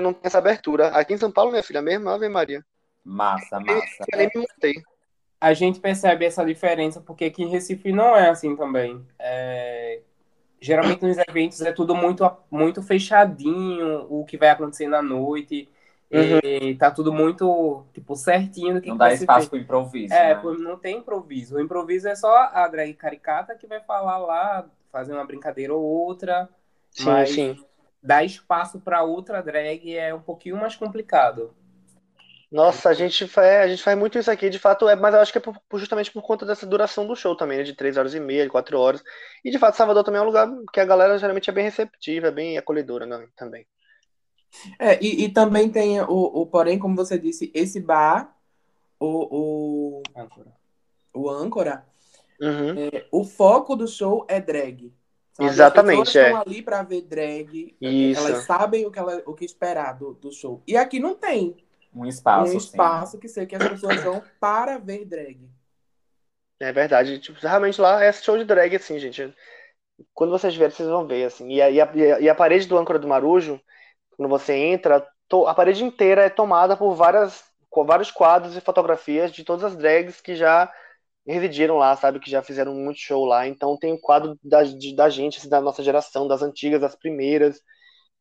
[SPEAKER 5] não tem essa abertura. Aqui em São Paulo, minha filha, mesmo, Ave Maria.
[SPEAKER 1] Massa, massa.
[SPEAKER 5] Eu nem me montei.
[SPEAKER 2] A gente percebe essa diferença porque aqui em Recife não é assim também. É, Geralmente nos eventos é tudo muito, muito fechadinho, o que vai acontecer na noite.
[SPEAKER 5] Uhum.
[SPEAKER 2] E tá tudo muito, tipo, certinho do que
[SPEAKER 1] Não
[SPEAKER 2] que
[SPEAKER 1] dá espaço
[SPEAKER 2] ver.
[SPEAKER 1] pro improviso.
[SPEAKER 2] É,
[SPEAKER 1] né?
[SPEAKER 2] não tem improviso. O improviso é só a drag caricata que vai falar lá, fazer uma brincadeira ou outra,
[SPEAKER 5] Sim,
[SPEAKER 2] mas
[SPEAKER 5] sim.
[SPEAKER 2] Dar espaço para outra drag é um pouquinho mais complicado.
[SPEAKER 5] Nossa, a gente faz, a gente faz muito isso aqui, de fato, é, mas eu acho que é por- justamente por conta dessa duração do show também, né? De três horas e meia, de quatro horas. E de fato, Salvador também é um lugar que a galera geralmente é bem receptiva, é bem acolhedora, né? Também.
[SPEAKER 3] É, e, e também tem o, o, porém, como você disse, esse bar, o, o,
[SPEAKER 2] Âncora.
[SPEAKER 3] o âncora,
[SPEAKER 5] Uhum.
[SPEAKER 3] É, o foco do show é drag. Sabe?
[SPEAKER 5] Exatamente,
[SPEAKER 3] As pessoas
[SPEAKER 5] é.
[SPEAKER 3] estão ali pra ver drag.
[SPEAKER 5] Isso.
[SPEAKER 3] Elas sabem o que, ela, o que esperar do, do show. E aqui não tem
[SPEAKER 1] Um espaço.
[SPEAKER 3] um
[SPEAKER 1] assim.
[SPEAKER 3] espaço que sei que as pessoas vão para ver drag.
[SPEAKER 5] É verdade. Tipo, realmente lá é show de drag, assim, gente. Quando vocês verem, vocês vão ver, assim. E a, e a, e a- e a parede do âncora do Marujo, quando você entra, to- a parede inteira é tomada por várias, com vários quadros e fotografias de todas as drags que já residiram lá, sabe? Que já fizeram muito show lá. Então tem o quadro da, de- da gente, assim, da nossa geração, das antigas, das primeiras.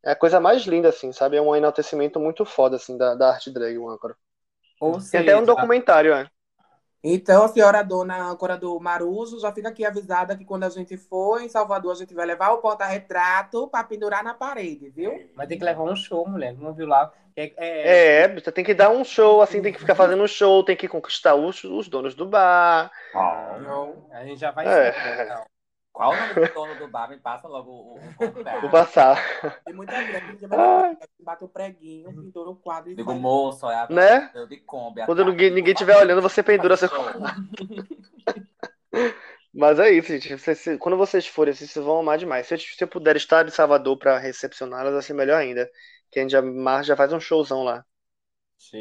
[SPEAKER 5] É a coisa mais linda, assim, sabe? É um enaltecimento muito foda, assim, da, da arte drag, o âncora.
[SPEAKER 2] Ou
[SPEAKER 5] Tem
[SPEAKER 2] seja,
[SPEAKER 5] até um documentário, é.
[SPEAKER 3] Então, a senhora dona âncora do Marujo já fica aqui avisada que quando a gente for em Salvador, a gente vai levar o porta-retrato para pendurar na parede, viu?
[SPEAKER 2] Vai ter que levar um show, mulher. Não viu lá? É, é-
[SPEAKER 5] É, você tem que dar um show, assim, tem que ficar fazendo um show, tem que conquistar os, os donos do bar.
[SPEAKER 1] Ó,
[SPEAKER 3] Não.
[SPEAKER 2] A gente já vai
[SPEAKER 5] É.
[SPEAKER 2] saber, então.
[SPEAKER 1] Qual o nome do dono do bar? Me passa logo o, o, o contato.
[SPEAKER 5] Vou passar.
[SPEAKER 3] Tem muita drag que vai bate o preguinho, pendura o quadro e
[SPEAKER 1] Digo,
[SPEAKER 3] vai.
[SPEAKER 1] moço, é a
[SPEAKER 5] Né?
[SPEAKER 1] de Kombi.
[SPEAKER 5] Quando ninguém, ninguém estiver olhando, você pendura seu. <laughs> Mas é isso, gente. Vocês- quando vocês forem, vocês vão amar demais. Se eu, se eu puder estar em Salvador para recepcioná-las, vai ser melhor ainda. Que a gente já, mar- já faz um showzão lá.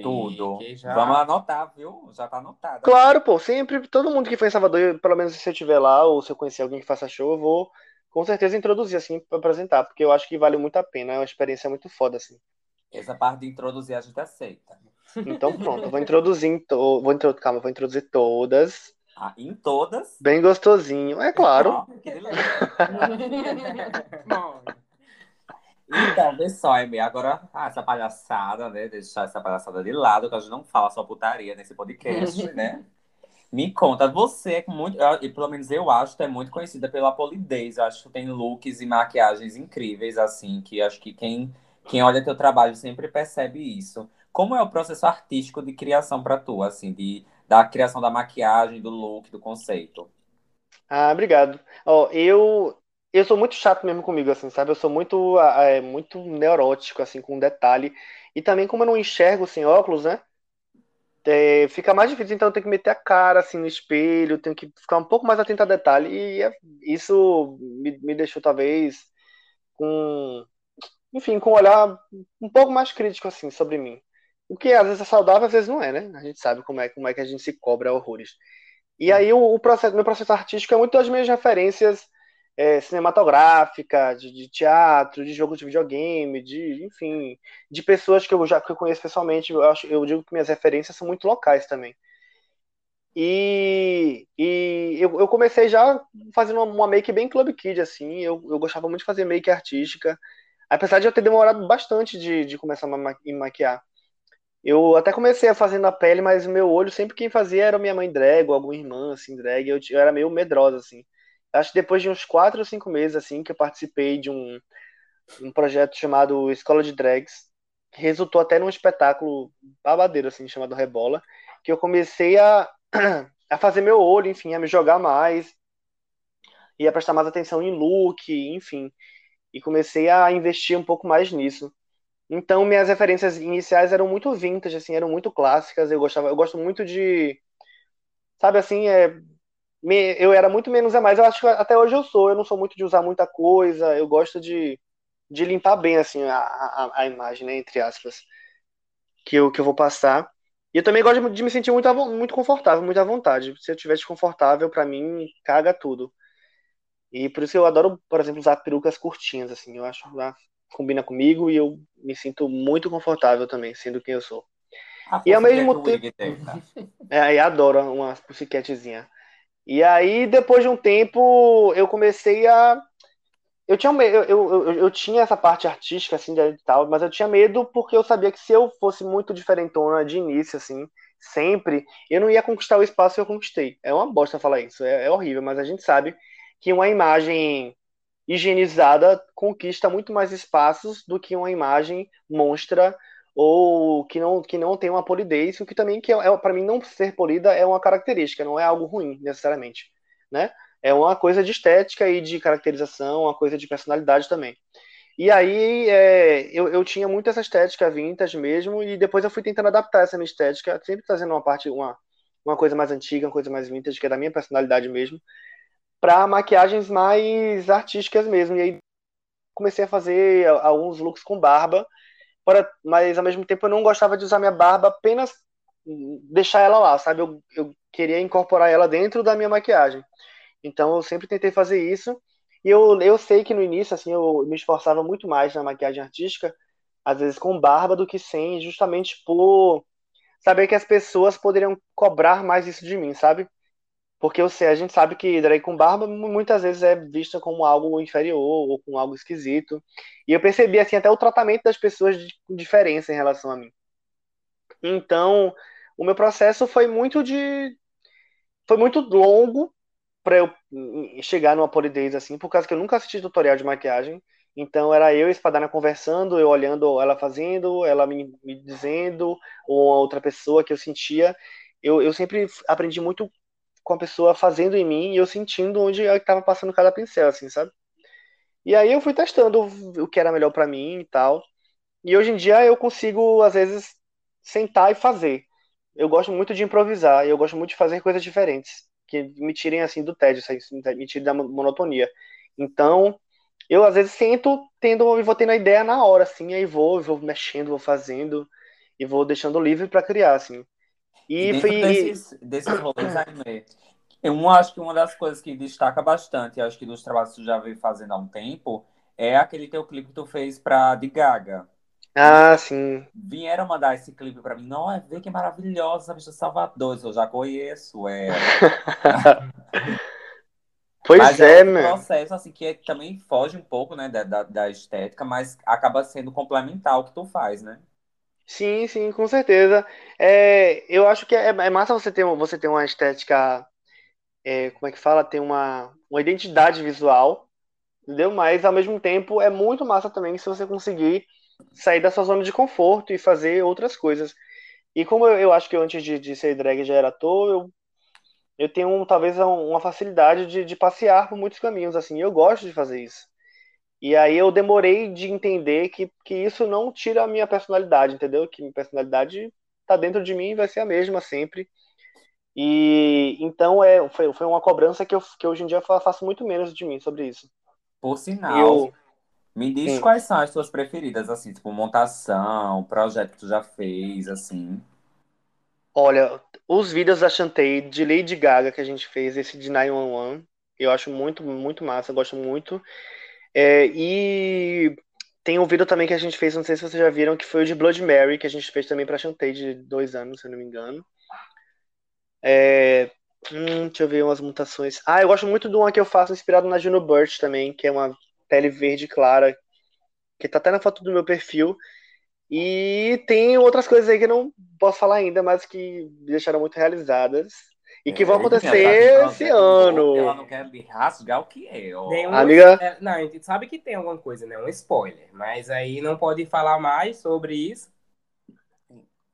[SPEAKER 1] Tudo.
[SPEAKER 2] Já.
[SPEAKER 1] Vamos anotar, viu? Já tá anotado.
[SPEAKER 5] Claro, pô, sempre, todo mundo que for em Salvador, pelo menos se eu estiver lá, ou se eu conhecer alguém que faça show, eu vou com certeza introduzir, assim, pra apresentar, porque eu acho que vale muito a pena. É uma experiência muito foda, assim.
[SPEAKER 1] Essa parte de introduzir a gente aceita.
[SPEAKER 5] Então, pronto, eu vou introduzir, em to... vou intro... calma, vou introduzir todas.
[SPEAKER 1] Ah, em todas.
[SPEAKER 5] Bem gostosinho, é claro. <laughs> <laughs>
[SPEAKER 3] Bom,
[SPEAKER 1] Então, vê só, Amy, agora ah, essa palhaçada, né? Deixar essa palhaçada de lado, que a gente não fala só putaria nesse podcast, <laughs> né? Me conta, você é muito, eu- e pelo menos eu acho que é muito conhecida pela polidez. Eu acho que tem looks e maquiagens incríveis, assim, que acho que quem, quem olha teu trabalho sempre percebe isso. Como é o processo artístico de criação pra tu, assim, de, da criação da maquiagem, do look, do conceito?
[SPEAKER 5] Ah, obrigado. Ó, eu eu sou muito chato mesmo comigo, assim, sabe? Eu sou muito é, muito neurótico, assim, com detalhe. E também, como eu não enxergo sem óculos, né? É, fica mais difícil, então eu tenho que meter a cara assim no espelho, tenho que ficar um pouco mais atento a detalhe. E é- isso me, me deixou, talvez, com, enfim, com um olhar um pouco mais crítico, assim, sobre mim. O que às vezes é saudável, às vezes não é, né? A gente sabe como é, como é que a gente se cobra horrores. E aí o, o processo, meu processo artístico é muito das minhas referências é, cinematográfica, de, de teatro, de jogo de videogame, de, enfim, de pessoas que eu já que eu conheço pessoalmente. Eu, acho, eu digo que minhas referências são muito locais também. E, e eu, eu comecei já fazendo uma, uma make bem Club Kid, assim. Eu, eu gostava muito de fazer make artística. Apesar de eu ter demorado bastante de, de começar a me maquiar. Eu até comecei a fazer na pele, mas o meu olho, sempre quem fazia era minha mãe drag, ou alguma irmã, assim, drag. Eu, eu era meio medrosa, assim. Acho que depois de uns quatro ou cinco meses, assim, que eu participei de um, um projeto chamado Escola de Drags, que resultou até num espetáculo babadeiro, assim, chamado Rebola, que eu comecei a, <clears throat> a fazer meu olho, enfim, a me jogar mais, e a prestar mais atenção em look, enfim. E comecei a investir um pouco mais nisso. Então, minhas referências iniciais eram muito vintage, assim, eram muito clássicas. Eu gostava, eu gosto muito de, sabe assim, é, me- eu era muito menos é mais. Eu acho que até hoje eu sou. Eu não sou muito de usar muita coisa. Eu gosto de, de limpar bem assim a, a, a imagem, né, entre aspas, que eu, que eu vou passar. E eu também gosto de, me sentir muito, muito confortável, muito à vontade. Se eu estiver desconfortável, pra mim, caga tudo. E por isso eu adoro, por exemplo, usar perucas curtinhas, assim. Eu acho que combina comigo e eu me sinto muito confortável também, sendo quem eu sou.
[SPEAKER 1] A
[SPEAKER 5] E ao mesmo
[SPEAKER 1] que o Wig tem, tá? <laughs>
[SPEAKER 5] É, e adoro uma pussycatzinha. E aí, depois de um tempo, eu comecei a. Eu tinha, eu, eu, eu tinha essa parte artística, assim, de tal, mas eu tinha medo porque eu sabia que se eu fosse muito diferentona de início, assim, sempre, eu não ia conquistar o espaço que eu conquistei. É uma bosta falar isso, é, é horrível, mas a gente sabe que uma imagem higienizada conquista muito mais espaços do que uma imagem monstra ou que não, que não tem uma polidez, o que também que é, é para mim não ser polida é uma característica, não é algo ruim necessariamente, né? É uma coisa de estética e de caracterização, uma coisa de personalidade também. E aí é, eu, eu tinha muito essa estética vintage mesmo, e depois eu fui tentando adaptar essa minha estética, sempre trazendo uma parte, uma, uma coisa mais antiga, uma coisa mais vintage, que é da minha personalidade mesmo, para maquiagens mais artísticas mesmo. E aí comecei a fazer alguns looks com barba, para, mas ao mesmo tempo eu não gostava de usar minha barba apenas deixar ela lá, sabe? Eu, eu queria incorporar ela dentro da minha maquiagem. Então eu sempre tentei fazer isso. E eu, eu sei que no início, assim, eu me esforçava muito mais na maquiagem artística, às vezes com barba do que sem, justamente por saber que as pessoas poderiam cobrar mais isso de mim, sabe? Porque sei, a gente sabe que drag com barba muitas vezes é vista como algo inferior ou como algo esquisito. E eu percebi, assim, até o tratamento das pessoas de diferença em relação a mim. Então, o meu processo foi muito de. Foi muito longo para eu chegar numa polidez assim, por causa que eu nunca assisti tutorial de maquiagem. Então era eu e Espadana conversando, eu olhando ela fazendo, ela me, me dizendo, ou outra pessoa que eu sentia. Eu, eu sempre aprendi muito com a pessoa fazendo em mim e eu sentindo onde eu estava passando cada pincel, assim, sabe? E aí eu fui testando o que era melhor para mim e tal. E hoje em dia eu consigo, às vezes, sentar e fazer. Eu gosto muito de improvisar, eu gosto muito de fazer coisas diferentes que me tirem assim do tédio, me tirem da monotonia. Então, eu às vezes sinto tendo e vou tendo a ideia na hora, assim, aí vou, vou mexendo, vou fazendo e vou deixando livre para criar, assim.
[SPEAKER 1] E, foi desses, desses rolês anime, eu acho que uma das coisas que destaca bastante, acho que dos trabalhos que tu já veio fazendo há um tempo, é aquele teu clipe que tu fez pra de Gaga.
[SPEAKER 5] Ah, sim.
[SPEAKER 1] Vieram mandar esse clipe pra mim. Não, é ver que maravilhosa a bicha Salvador. Eu já conheço ela. <laughs>
[SPEAKER 5] pois
[SPEAKER 1] mas
[SPEAKER 5] é,
[SPEAKER 1] é um
[SPEAKER 5] meu.
[SPEAKER 1] processo assim que também foge um pouco, né, da, da, da estética, mas acaba sendo complementar o que tu faz, né?
[SPEAKER 5] Sim, sim, com certeza. É, eu acho que é, é massa você ter, você ter uma estética, é, como é que fala? Ter uma, uma identidade visual, entendeu? Mas ao mesmo tempo é muito massa também se você conseguir sair da sua zona de conforto e fazer outras coisas. E como eu, eu acho que antes de, de ser drag já era ator, eu, eu tenho talvez uma facilidade de, de passear por muitos caminhos, assim, eu gosto de fazer isso. E aí eu demorei de entender que, que isso não tira a minha personalidade, entendeu? Que minha personalidade tá dentro de mim e vai ser a mesma sempre. E então é, foi, foi uma cobrança que, eu, que hoje em dia eu faço muito menos de mim sobre isso.
[SPEAKER 1] Por sinal,
[SPEAKER 5] Eu,
[SPEAKER 1] me diz
[SPEAKER 5] Sim.
[SPEAKER 1] quais são as tuas preferidas, assim, tipo montação, projeto que tu já fez, assim.
[SPEAKER 5] olha, os vídeos da Chantei de Lady Gaga que a gente fez, esse de 911, eu acho muito, muito massa, eu gosto muito. É, e tem um vídeo também que a gente fez, não sei se vocês já viram, que foi o de Blood Mary, que a gente fez também pra Chantei de dois anos, se eu não me engano. É, hum, deixa eu ver umas mutações. Ah, eu gosto muito de uma que eu faço inspirado na Juno Birch também, que é uma pele verde clara, que tá até na foto do meu perfil. E tem outras coisas aí que eu não posso falar ainda, mas que me deixaram muito realizadas. E que vão
[SPEAKER 1] Eita,
[SPEAKER 5] acontecer
[SPEAKER 1] tá
[SPEAKER 5] esse ano.
[SPEAKER 1] Ela não quer me rasgar o que é, ó.
[SPEAKER 2] Tem um-
[SPEAKER 5] Amiga?
[SPEAKER 2] é, não, a gente sabe que tem alguma coisa, né? Um spoiler. Mas aí não pode falar mais sobre isso.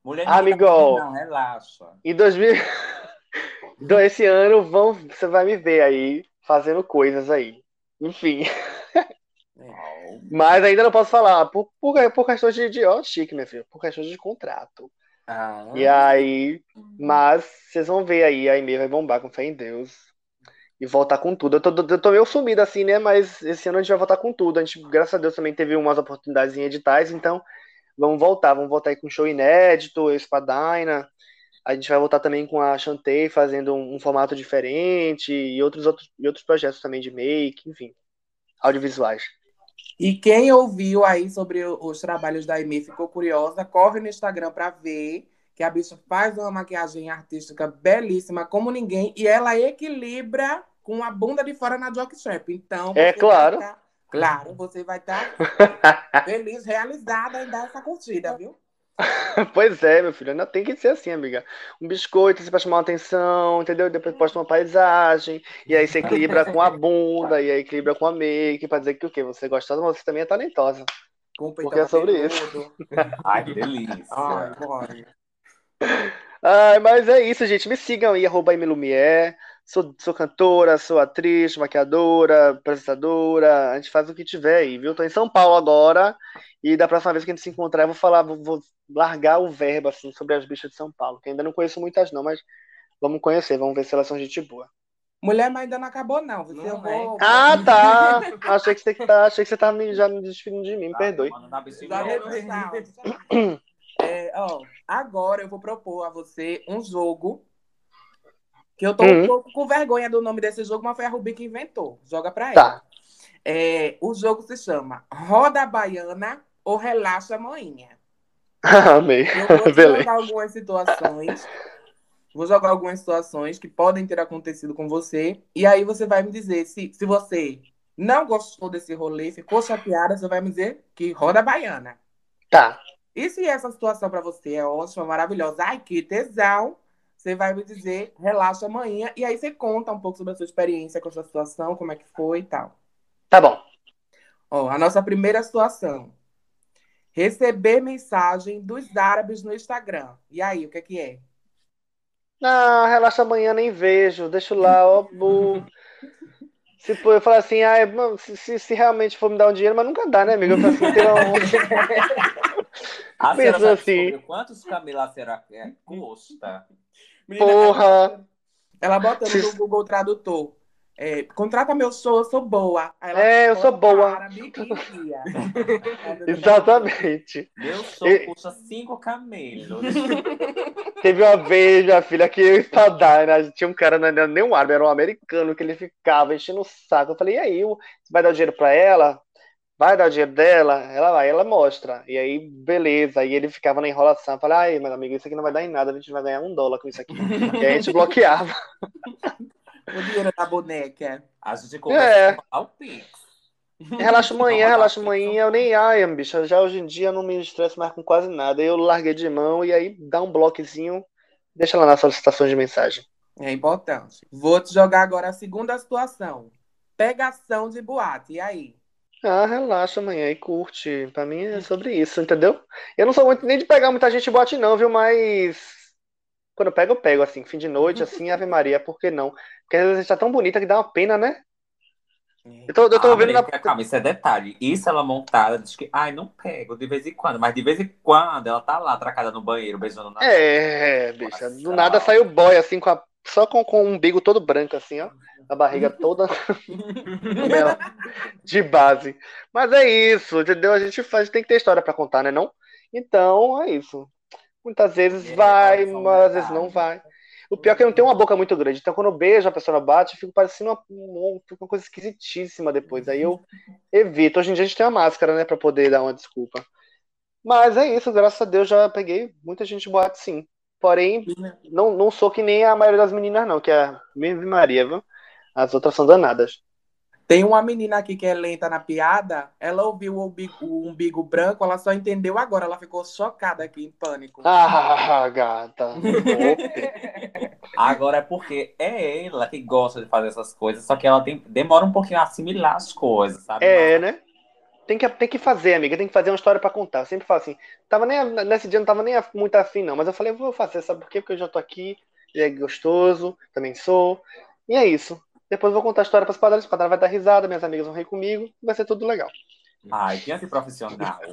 [SPEAKER 1] Mulher
[SPEAKER 5] Amigo.
[SPEAKER 1] Não, relaxa.
[SPEAKER 5] Em 2000... <laughs> Então, esse ano vão, você vai me ver aí fazendo coisas aí. Enfim.
[SPEAKER 1] Não.
[SPEAKER 5] Mas ainda não posso falar, por, por, por questões de, de. Ó, chique, minha filha. Por questões de contrato.
[SPEAKER 1] Ah,
[SPEAKER 5] E aí. Mas vocês vão ver aí, a Aimee vai bombar com fé em Deus. E voltar com tudo. Eu tô, eu tô meio sumido assim, né? Mas esse ano a gente vai voltar com tudo. A gente, graças a Deus, também teve umas oportunidades em editais, então vamos voltar. Vamos voltar aí com show inédito, Espadina. A gente vai voltar também com a Chantei fazendo um, um formato diferente e outros, outros, e outros projetos também de make, enfim. Audiovisuais.
[SPEAKER 3] E quem ouviu aí sobre os trabalhos da Aimee ficou curiosa, corre no Instagram pra ver que a bicha faz uma maquiagem artística belíssima como ninguém e ela equilibra com a bunda de fora na jockstrap. Então,
[SPEAKER 5] É, claro.
[SPEAKER 3] tá- claro, você vai estar <laughs> feliz, realizada em dar essa curtida, viu? <laughs>
[SPEAKER 5] Pois é, meu filho, ainda tem que ser assim, amiga. Um biscoito assim, pra chamar uma atenção, entendeu? Depois posta uma paisagem, e aí você equilibra com a bunda, e aí equilibra com a make, pra dizer que o quê? Você é gostosa, mas você também é talentosa.
[SPEAKER 3] Com
[SPEAKER 5] Porque é sobre
[SPEAKER 3] peitão <laughs>
[SPEAKER 1] Ai, que delícia.
[SPEAKER 3] Ai.
[SPEAKER 5] Ai, mas é isso, gente. Me sigam aí, arroba Aimee Lumière. Sou, sou cantora, sou atriz, maquiadora, apresentadora. A gente faz o que tiver aí, viu? Tô em São Paulo agora. E da próxima vez que a gente se encontrar, eu vou falar, vou, vou largar o verbo assim, sobre as bichas de São Paulo. Que ainda não conheço muitas, não, mas Vamos conhecer, vamos ver se elas são gente boa.
[SPEAKER 3] Mulher, mas ainda não acabou, não. Você
[SPEAKER 2] Não é.
[SPEAKER 3] vou.
[SPEAKER 5] Ah, tá! achei que você tá, achei que você tá me, já me desfilando de mim, me
[SPEAKER 1] Tá
[SPEAKER 5] perdoe.
[SPEAKER 3] um salve. É, ó, agora eu vou propor a você um jogo que eu tô um
[SPEAKER 5] Hum.
[SPEAKER 3] pouco com vergonha do nome desse jogo, mas foi a Rubi que inventou. Joga pra ela.
[SPEAKER 5] Tá.
[SPEAKER 3] É, o jogo se chama Roda Baiana ou Relaxa Moinha. <laughs>
[SPEAKER 5] Amei.
[SPEAKER 3] Eu vou jogar algumas situações. Vou jogar algumas situações que podem ter acontecido com você. E aí você vai me dizer se, se você não gostou desse rolê, ficou chateada, você vai me dizer que roda baiana.
[SPEAKER 5] Tá.
[SPEAKER 3] E se essa situação pra você é ótima, maravilhosa, ai que tesão, você vai me dizer relaxa amanhã. E aí você conta um pouco sobre a sua experiência com essa situação, como é que foi e tal.
[SPEAKER 5] Tá bom.
[SPEAKER 3] Ó, a nossa primeira situação. Receber mensagem dos árabes no Instagram. E aí, o que é que é?
[SPEAKER 5] Não, relaxa amanhã, nem vejo. Deixa lá, ó. bu. Se for, eu falar assim, ah, mano, se, se, se realmente for me dar um dinheiro, mas nunca dá, né, amigo? Eu falo assim, tem um-
[SPEAKER 1] A senhora
[SPEAKER 5] Pensa assim.
[SPEAKER 1] quantos Camila será que é? Custa.
[SPEAKER 3] Menina,
[SPEAKER 5] Porra!
[SPEAKER 3] Ela botando no Google Tradutor. É, contrata meu show, eu sou boa. Aí ela
[SPEAKER 5] É, eu sou boa.
[SPEAKER 3] árabe. <laughs>
[SPEAKER 5] Exatamente.
[SPEAKER 1] Meu show
[SPEAKER 5] E-
[SPEAKER 1] custa cinco camelos. <laughs>
[SPEAKER 5] Teve uma vez, minha filha, que eu e Tadai, né? Tinha um cara, não era nem um árabe, era um americano, que ele ficava enchendo o saco. Eu falei, e aí, você vai dar o dinheiro pra ela? Vai dar o dinheiro dela? Ela vai, ela mostra. E aí, beleza. Aí ele ficava na enrolação. Falei, ai, meu amigo, isso aqui não vai dar em nada, a gente vai ganhar um dólar com isso aqui. E aí a gente bloqueava. <laughs>
[SPEAKER 3] O dinheiro da boneca.
[SPEAKER 1] A gente começa
[SPEAKER 5] É.
[SPEAKER 1] a o Pix.
[SPEAKER 5] Relaxa <laughs> amanhã,
[SPEAKER 1] Não,
[SPEAKER 5] relaxa
[SPEAKER 1] não.
[SPEAKER 5] amanhã. Eu nem, ai, bicho, já hoje em dia eu não me estresso mais com quase nada. Eu larguei de mão e aí dá um bloquezinho, deixa lá nas solicitações de mensagem.
[SPEAKER 3] É importante. Vou te jogar agora a segunda situação. Pegação de boate. E aí?
[SPEAKER 5] Ah, relaxa amanhã e curte. Pra mim é sobre isso, entendeu? Eu não sou muito nem de pegar muita gente bote, não, viu? Mas quando eu pego, eu pego, assim, fim de noite, assim, Ave Maria, por que não? Porque às vezes a gente tá tão bonita que dá uma pena, né? Eu tô, eu tô
[SPEAKER 1] Ah,
[SPEAKER 5] vendo na.
[SPEAKER 1] Calma, isso é detalhe. Isso ela montada, diz que, ai, não pego de vez em quando. Mas de vez em quando ela tá lá, atracada no banheiro, beijando na.
[SPEAKER 5] É, bicha, do nada saiu boy, assim, com a... só com, com o umbigo todo branco, assim, ó. A barriga <laughs> toda de base. Mas é isso, entendeu? A gente faz, tem que ter história pra contar, né, não? Então, é isso. Muitas vezes
[SPEAKER 1] É,
[SPEAKER 5] vai, mas às vezes não vai. O pior é que eu não tenho uma boca muito grande. Então, quando eu beijo, a pessoa bate, eu fico parecendo uma, um- uma coisa esquisitíssima depois. Aí eu evito. Hoje em dia a gente tem uma máscara, né, pra poder dar uma desculpa. Mas é isso, graças a Deus já peguei muita gente boate, sim. Porém, não, não sou que nem a maioria das meninas, não, que é a mesma Maria, viu? As outras são danadas.
[SPEAKER 3] Tem uma menina aqui que é lenta na piada. Ela ouviu o umbigo, o umbigo branco, ela só entendeu agora. Ela ficou chocada aqui em pânico.
[SPEAKER 5] Ah, <laughs> gata.
[SPEAKER 1] Agora é porque é ela que gosta de fazer essas coisas, só que ela tem, demora um pouquinho a assimilar as coisas, sabe?
[SPEAKER 5] É, né? Tem que, tem que fazer, amiga. Tem que fazer uma história pra contar. Eu sempre falo assim. Tava nem, nesse dia eu não tava nem muito afim, não. Mas eu falei, vou fazer, sabe por quê? Porque eu já tô aqui, e é gostoso, também sou. E é isso. Depois eu vou contar a história quadras, os quadras vai dar risada, minhas amigas vão rir comigo, vai ser tudo legal.
[SPEAKER 1] Ai, que antiprofissional. <laughs>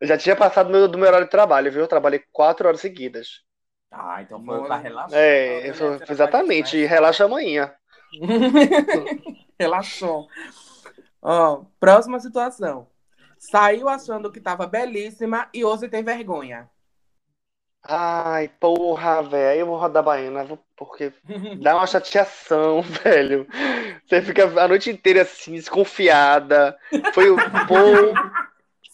[SPEAKER 5] Eu já tinha passado meu- do meu horário de trabalho, viu? Eu trabalhei quatro horas seguidas.
[SPEAKER 1] Ah, então foi pra relaxar.
[SPEAKER 5] É, eu sou- exatamente. E relaxa amanhã. <laughs>
[SPEAKER 3] Relaxou. Ó, próxima situação. Saiu achando que tava belíssima e hoje tem vergonha.
[SPEAKER 5] Ai, porra, velho. Eu vou rodar baiana, porque dá uma chateação, <laughs> velho. Você fica a noite inteira assim, desconfiada. Foi o pô.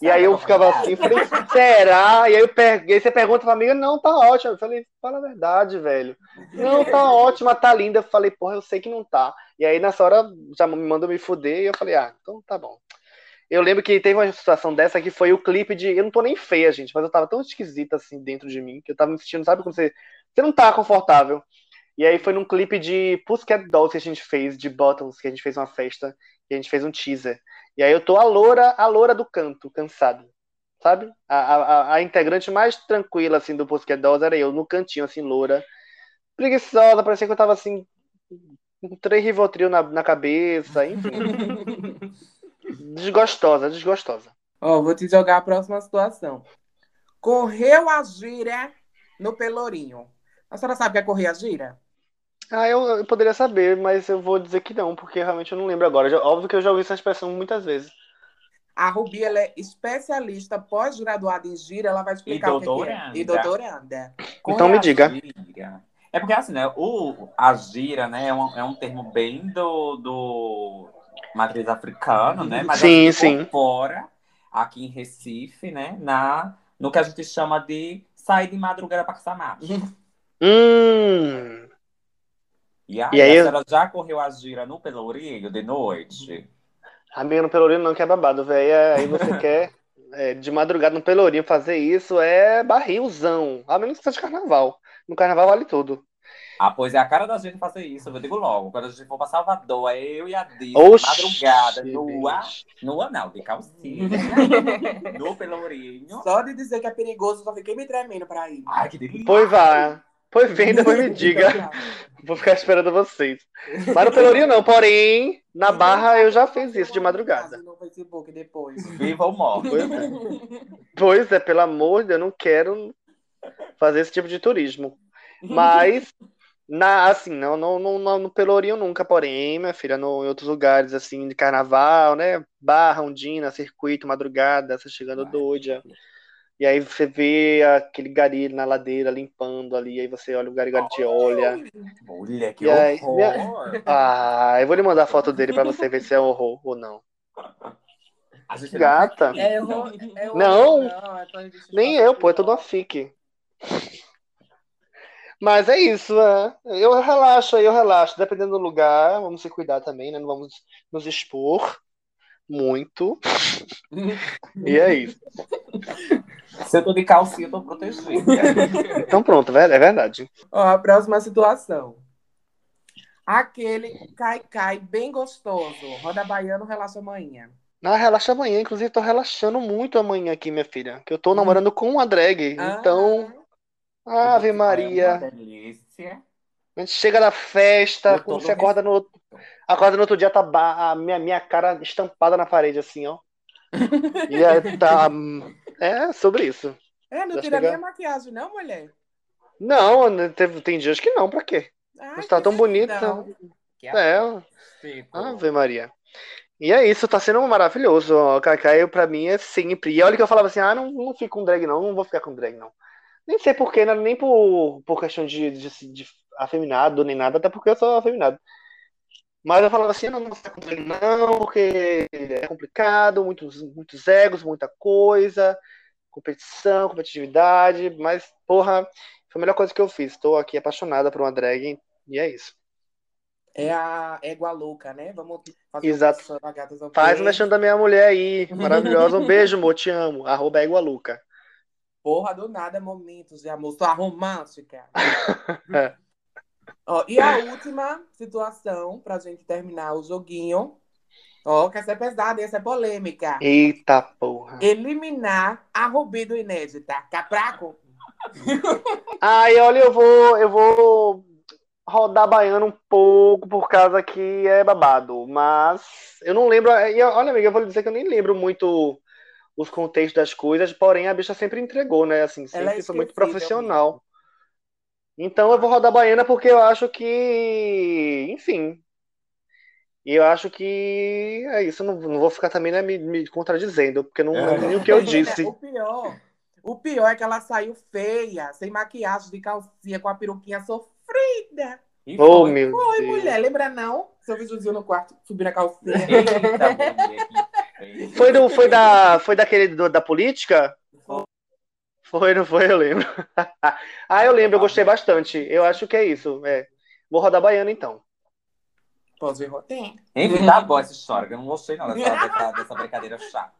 [SPEAKER 5] E aí eu ficava assim, falei, será? E aí eu peguei, você pergunta pra amiga, não, tá ótimo. Eu falei, fala a verdade, velho. Não, tá ótima, tá linda. Eu falei, porra, eu sei que não tá. E aí nessa hora já me mandou me fuder e eu falei, ah, então tá bom. Eu lembro que teve uma situação dessa que foi o clipe de. Eu não tô nem feia, gente, mas eu tava tão esquisita assim dentro de mim, que eu tava me sentindo, sabe quando você. Você não tá confortável. E aí foi num clipe de Pussycat Dolls que a gente fez, de Bottoms, que a gente fez uma festa, que a gente fez um teaser. E aí eu tô a loura, a loura do canto, cansado. Sabe? A, a, a integrante mais tranquila, assim, do Pussycat Dolls era eu, no cantinho, assim, loura. Preguiçosa, parecia que eu tava, assim, com três Rivotril na, na cabeça, enfim. <laughs> Desgostosa, desgostosa.
[SPEAKER 3] Ó, vou te jogar a próxima situação. Correu a gíria no Pelourinho. A senhora sabe o que é correr a gira?
[SPEAKER 5] Ah, eu, eu poderia saber, mas eu vou dizer que não, porque realmente eu não lembro agora. Já- óbvio que eu já ouvi essa expressão muitas vezes.
[SPEAKER 3] A Rubi ela é especialista pós-graduada em gira, ela vai explicar o que, é. E doutoranda.
[SPEAKER 5] Então me
[SPEAKER 1] a
[SPEAKER 5] diga.
[SPEAKER 1] gira. É porque assim, né? O, a gira, né, é um, é um termo bem do, do matriz africano, né? Mas
[SPEAKER 5] Sim,
[SPEAKER 1] a gente
[SPEAKER 5] sim.
[SPEAKER 1] incorpora aqui em Recife, né? Na, no que a gente chama de sair de madrugada para caçar macho.
[SPEAKER 5] Hum.
[SPEAKER 1] E aí,
[SPEAKER 5] E aí
[SPEAKER 1] a
[SPEAKER 5] eu-
[SPEAKER 1] senhora já correu a gira no Pelourinho de noite?
[SPEAKER 5] Amiga, no Pelourinho não que é babado, velho. Aí você <laughs> quer é, de madrugada no Pelourinho fazer isso é barrilzão. A menos que seja carnaval. No carnaval vale tudo.
[SPEAKER 1] Ah, pois é a cara da gente fazer isso, eu digo logo. Quando a gente for pra Salvador, é eu e a
[SPEAKER 5] Oxi,
[SPEAKER 1] madrugada, nua, nua não, de calcinha, <laughs> no Pelourinho.
[SPEAKER 3] Só de dizer que é perigoso, eu só fiquei me tremendo pra ir.
[SPEAKER 1] Ai, que delícia.
[SPEAKER 5] Pois vá. Pois vem, depois me <laughs> diga. Vou ficar esperando vocês. Mas no Pelourinho não, porém, na Barra eu já fiz isso de madrugada.
[SPEAKER 3] No Facebook depois.
[SPEAKER 1] Viva ou morte.
[SPEAKER 5] Pois é. Pois é, pelo amor de Deus, eu não quero fazer esse tipo de turismo. Mas, na, assim, não, não, não, não no Pelourinho nunca, porém, minha filha, no, em outros lugares, assim, de carnaval, né? Barra, Undina, circuito, madrugada, você chegando doida. E aí você vê aquele gari na ladeira limpando ali, aí você olha o gari, o gari te olha.
[SPEAKER 1] Mulher, que
[SPEAKER 5] E aí,
[SPEAKER 1] horror.
[SPEAKER 5] Ah, eu vou lhe mandar a foto dele pra você ver se é horror ou não. Gata.
[SPEAKER 3] É, eu, eu,
[SPEAKER 5] Não.
[SPEAKER 3] é
[SPEAKER 5] Nem eu, pô, é tudo uma fique. Mas é isso, é. Eu relaxo aí, eu relaxo. Dependendo do lugar, vamos se cuidar também, né? Não vamos nos expor muito. <laughs> E é isso.
[SPEAKER 1] Se eu tô de calcinha, eu tô protegida.
[SPEAKER 5] Então pronto, é é verdade.
[SPEAKER 3] Ó, a próxima situação. Aquele cai-cai bem gostoso. Roda baiano, relaxa amanhã.
[SPEAKER 5] Ah, relaxa amanhã. Inclusive, tô relaxando muito amanhã aqui, minha filha. Que eu tô namorando com uma drag. Então, Ave
[SPEAKER 1] É
[SPEAKER 5] Maria.
[SPEAKER 1] uma delícia.
[SPEAKER 5] A gente chega na festa, quando você acorda no outro, acorda no outro dia, tá a minha, minha cara estampada na parede, assim, ó. E aí tá. É sobre isso.
[SPEAKER 3] É, não tira nem a maquiagem, não, mulher?
[SPEAKER 5] Não, né, teve, tem dias que não, pra quê?
[SPEAKER 3] Ai,
[SPEAKER 5] Mas tá tão bonita. É,
[SPEAKER 1] Tipo,
[SPEAKER 5] Ave Maria. E é isso, tá sendo maravilhoso. O Cacai, pra mim, é sempre. E olha que eu falava assim: ah, não, não fico com drag, não, não vou ficar com drag, não. Nem sei porquê, né? nem por, por questão de, de, de afeminado, nem nada, até porque eu sou afeminado. Mas eu falava assim: não, não vou ficar com drag, não, porque é complicado, muitos, muitos egos, muita coisa, competição, competitividade. Mas, porra, foi a melhor coisa que eu fiz. Estou aqui apaixonada por uma drag, e é isso.
[SPEAKER 3] É a égua louca, né? Vamos fazer
[SPEAKER 5] Exato.
[SPEAKER 3] um
[SPEAKER 5] Faz o mexendo da minha mulher aí. <laughs> Maravilhosa. Um beijo, amor. Te amo. Arroba Égua Luca.
[SPEAKER 3] Porra, do nada, momentos de amor. Sua romântica.
[SPEAKER 5] É. <laughs>
[SPEAKER 3] Ó, e a última situação, pra gente terminar o joguinho. Ó, que essa é pesada, essa é polêmica.
[SPEAKER 5] Eita porra.
[SPEAKER 3] Eliminar a Rubi do Inédita. Capraco? <laughs>
[SPEAKER 5] Ai, olha, eu vou, eu vou rodar baiano um pouco por causa que é babado. Mas eu não lembro. e, olha, amiga, eu vou lhe dizer que eu nem lembro muito os contextos das coisas, porém a bicha sempre entregou, né? Assim,
[SPEAKER 3] é
[SPEAKER 5] sempre foi muito profissional. Então eu vou rodar baiana porque eu acho que, enfim. E eu acho que é isso. Eu não, não vou ficar também né, me, me contradizendo, porque não lembro nem o que eu disse.
[SPEAKER 3] O pior. O pior é que ela saiu feia, sem maquiagem, de calcinha, com a peruquinha sofrida.
[SPEAKER 1] E
[SPEAKER 5] Oh,
[SPEAKER 1] foi.
[SPEAKER 5] meu
[SPEAKER 3] Oi,
[SPEAKER 5] Deus.
[SPEAKER 3] mulher, lembra não? Seu videozinho no quarto, subindo a calcinha.
[SPEAKER 1] Eita, mulher.
[SPEAKER 5] Foi, do, foi, da, foi daquele do- da política? Foi, não foi? Eu lembro. <laughs> ah, eu lembro, eu gostei bastante. Eu acho que é isso. É. Vou rodar baiano então.
[SPEAKER 3] Pode ver rotem.
[SPEAKER 1] Enfim, tá boa essa história, que eu não gostei não dessa, <laughs> dessa, dessa brincadeira chata.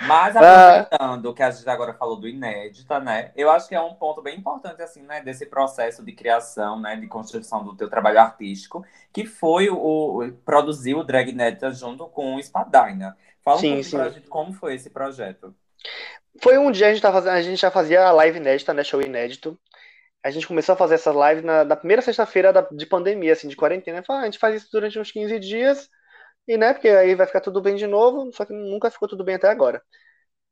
[SPEAKER 1] Mas <laughs>
[SPEAKER 5] Ah.
[SPEAKER 1] aproveitando que a gente agora falou do inédita, né? Eu acho que é um ponto bem importante, assim, né? Desse processo de criação, né? De construção do teu trabalho artístico, que foi o, o produzir o Drag Inédita junto com o Espadina. Fala um
[SPEAKER 5] Sim,
[SPEAKER 1] pouco pra
[SPEAKER 5] sim.
[SPEAKER 1] gente como foi esse projeto.
[SPEAKER 5] Foi um dia a gente, tava fazendo, a gente já fazia a live inédita, né? Show inédito. A gente começou a fazer essa live na, na primeira sexta-feira de pandemia, assim, de quarentena. Falei, ah, a gente faz isso durante uns 15 dias, e né, porque aí vai ficar tudo bem de novo, só que nunca ficou tudo bem até agora.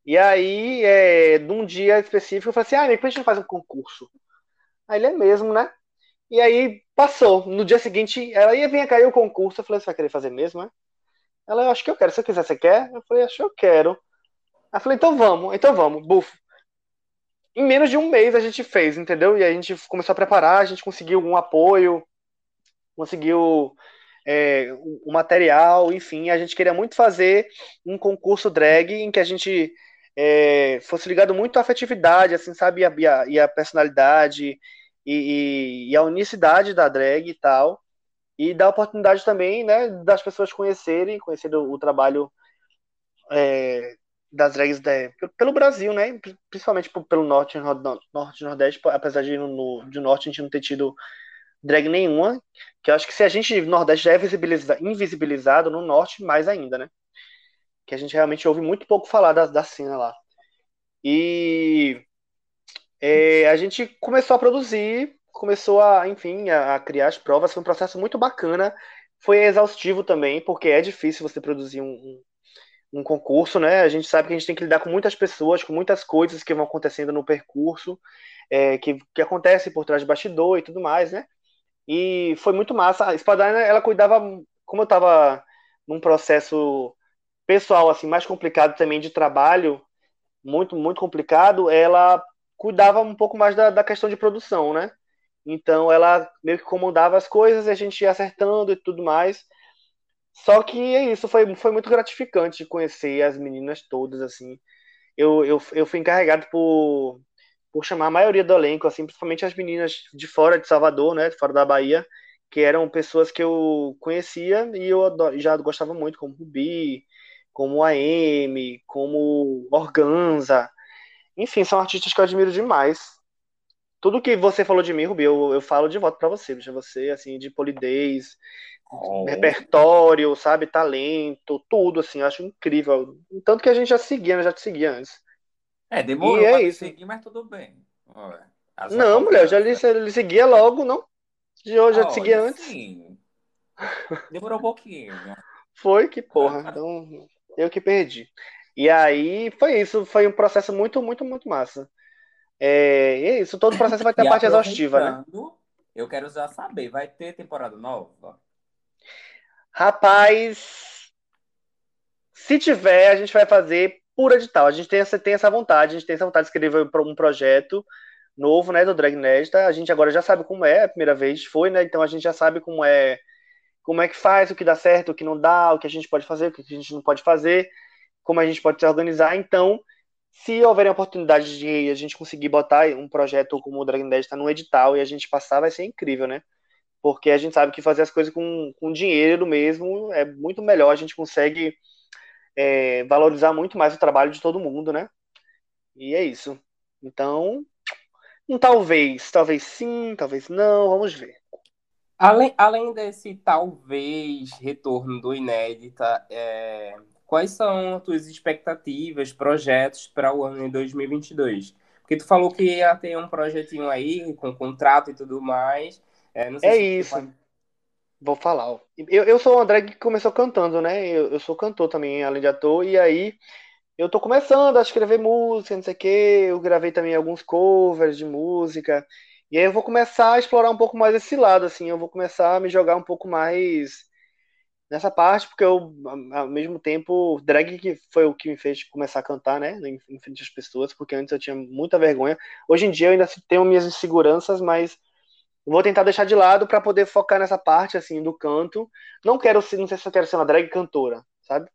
[SPEAKER 5] E aí, é, num dia específico, eu falei assim, ah, amigo, a gente não faz um concurso? Aí ele é mesmo, né? E aí passou. No dia seguinte, ela ia vir cair o concurso. Eu falei, você vai querer fazer mesmo, né? Ela, eu acho que eu quero. Se eu quiser, você quer? Eu falei, acho que eu quero. Aí falei, então vamos, então vamos, bufo. Em menos de um mês a gente fez, entendeu? E a gente começou a preparar, a gente conseguiu um apoio, conseguiu é, o material, enfim, a gente queria muito fazer um concurso drag em que a gente é, fosse ligado muito à afetividade, assim, sabe, e a, e a personalidade e, e, e, a unicidade da drag e tal, e dar oportunidade também, né, das pessoas conhecerem, conhecer o, o trabalho é, das drags da, pelo Brasil, né? Principalmente pelo norte, norte e nordeste, apesar de no, de norte a gente não ter tido drag nenhuma, que eu acho que se a gente no nordeste já é invisibilizado, no norte mais ainda, né? Que a gente realmente ouve muito pouco falar da, da cena lá. E é, a gente começou a produzir, começou a, enfim, a, a criar as provas, foi um processo muito bacana, foi exaustivo também, porque é difícil você produzir um um concurso, né? A gente sabe que a gente tem que lidar com muitas pessoas, com muitas coisas que vão acontecendo no percurso, é, que, que acontece por trás de bastidor e tudo mais, né? E foi muito massa. A Espadana, ela cuidava, como eu estava num processo pessoal assim mais complicado também de trabalho, muito muito complicado, ela cuidava um pouco mais da, da questão de produção, né? Então ela meio que comandava as coisas, e a gente ia acertando e tudo mais. Só que é isso, foi, foi muito gratificante conhecer as meninas todas, assim. Eu, eu, eu fui encarregado por, por chamar a maioria do elenco, assim, principalmente as meninas de fora de Salvador, né, fora da Bahia, que eram pessoas que eu conhecia e eu já gostava muito, como Rubi, como a Amy, como Organza. Enfim, são artistas que eu admiro demais. Tudo que você falou de mim, Rubi, eu, eu falo de volta para você, bicha. Você, assim, de polidez, oh. repertório, sabe, talento, tudo, assim, eu acho incrível. Tanto que a gente já seguia, né? Já te seguia antes.
[SPEAKER 1] É, demorou e é isso. seguir, mas tudo bem.
[SPEAKER 5] não, mulher, eu já lhe, lhe seguia logo, não? Eu já te seguia antes.
[SPEAKER 1] Sim. Demorou um pouquinho. Né?
[SPEAKER 5] Foi, que porra. Então, eu que perdi. E aí, foi isso. Foi um processo muito, muito, muito massa. É, é isso. Todo processo vai ter a parte exaustiva, né?
[SPEAKER 1] Eu quero já saber, vai ter temporada nova?
[SPEAKER 5] Rapaz, se tiver, a gente vai fazer por edital. A gente tem essa, tem essa vontade, a gente tem essa vontade de escrever um projeto novo, né, do Drag Nesta. A gente agora já sabe como é, a primeira vez foi, né? Então a gente já sabe como é, como é que faz, o que dá certo, o que não dá, o que a gente pode fazer, o que a gente não pode fazer, como a gente pode se organizar. Então, se houver a oportunidade de a gente conseguir botar um projeto como o Drag Nesta no edital e a gente passar, vai ser incrível, né? Porque a gente sabe que fazer as coisas com, com dinheiro mesmo é muito melhor, a gente consegue é, valorizar muito mais o trabalho de todo mundo, né? E é isso. Então, um talvez, talvez sim, talvez não, vamos ver.
[SPEAKER 2] Além, além desse talvez retorno do Inédita, é, quais são as tuas expectativas, projetos para o ano de 2022? Porque tu falou que ia ter um projetinho aí, com contrato e tudo mais,
[SPEAKER 5] é, é isso. Vou falar. Ó. Eu, eu sou o drag que começou cantando, né? Eu, eu sou cantor também, além de ator, e aí eu tô começando a escrever música, não sei o quê. Eu gravei também alguns covers de música. E aí eu vou começar a explorar um pouco mais esse lado, assim. Eu vou começar a me jogar um pouco mais nessa parte, porque eu, ao mesmo tempo, drag que foi o que me fez começar a cantar, né? Em frente às pessoas, porque antes eu tinha muita vergonha. Hoje em dia eu ainda tenho minhas inseguranças, mas Vou tentar deixar de lado para poder focar nessa parte assim do canto. Não quero, não sei se eu quero ser uma drag cantora, sabe?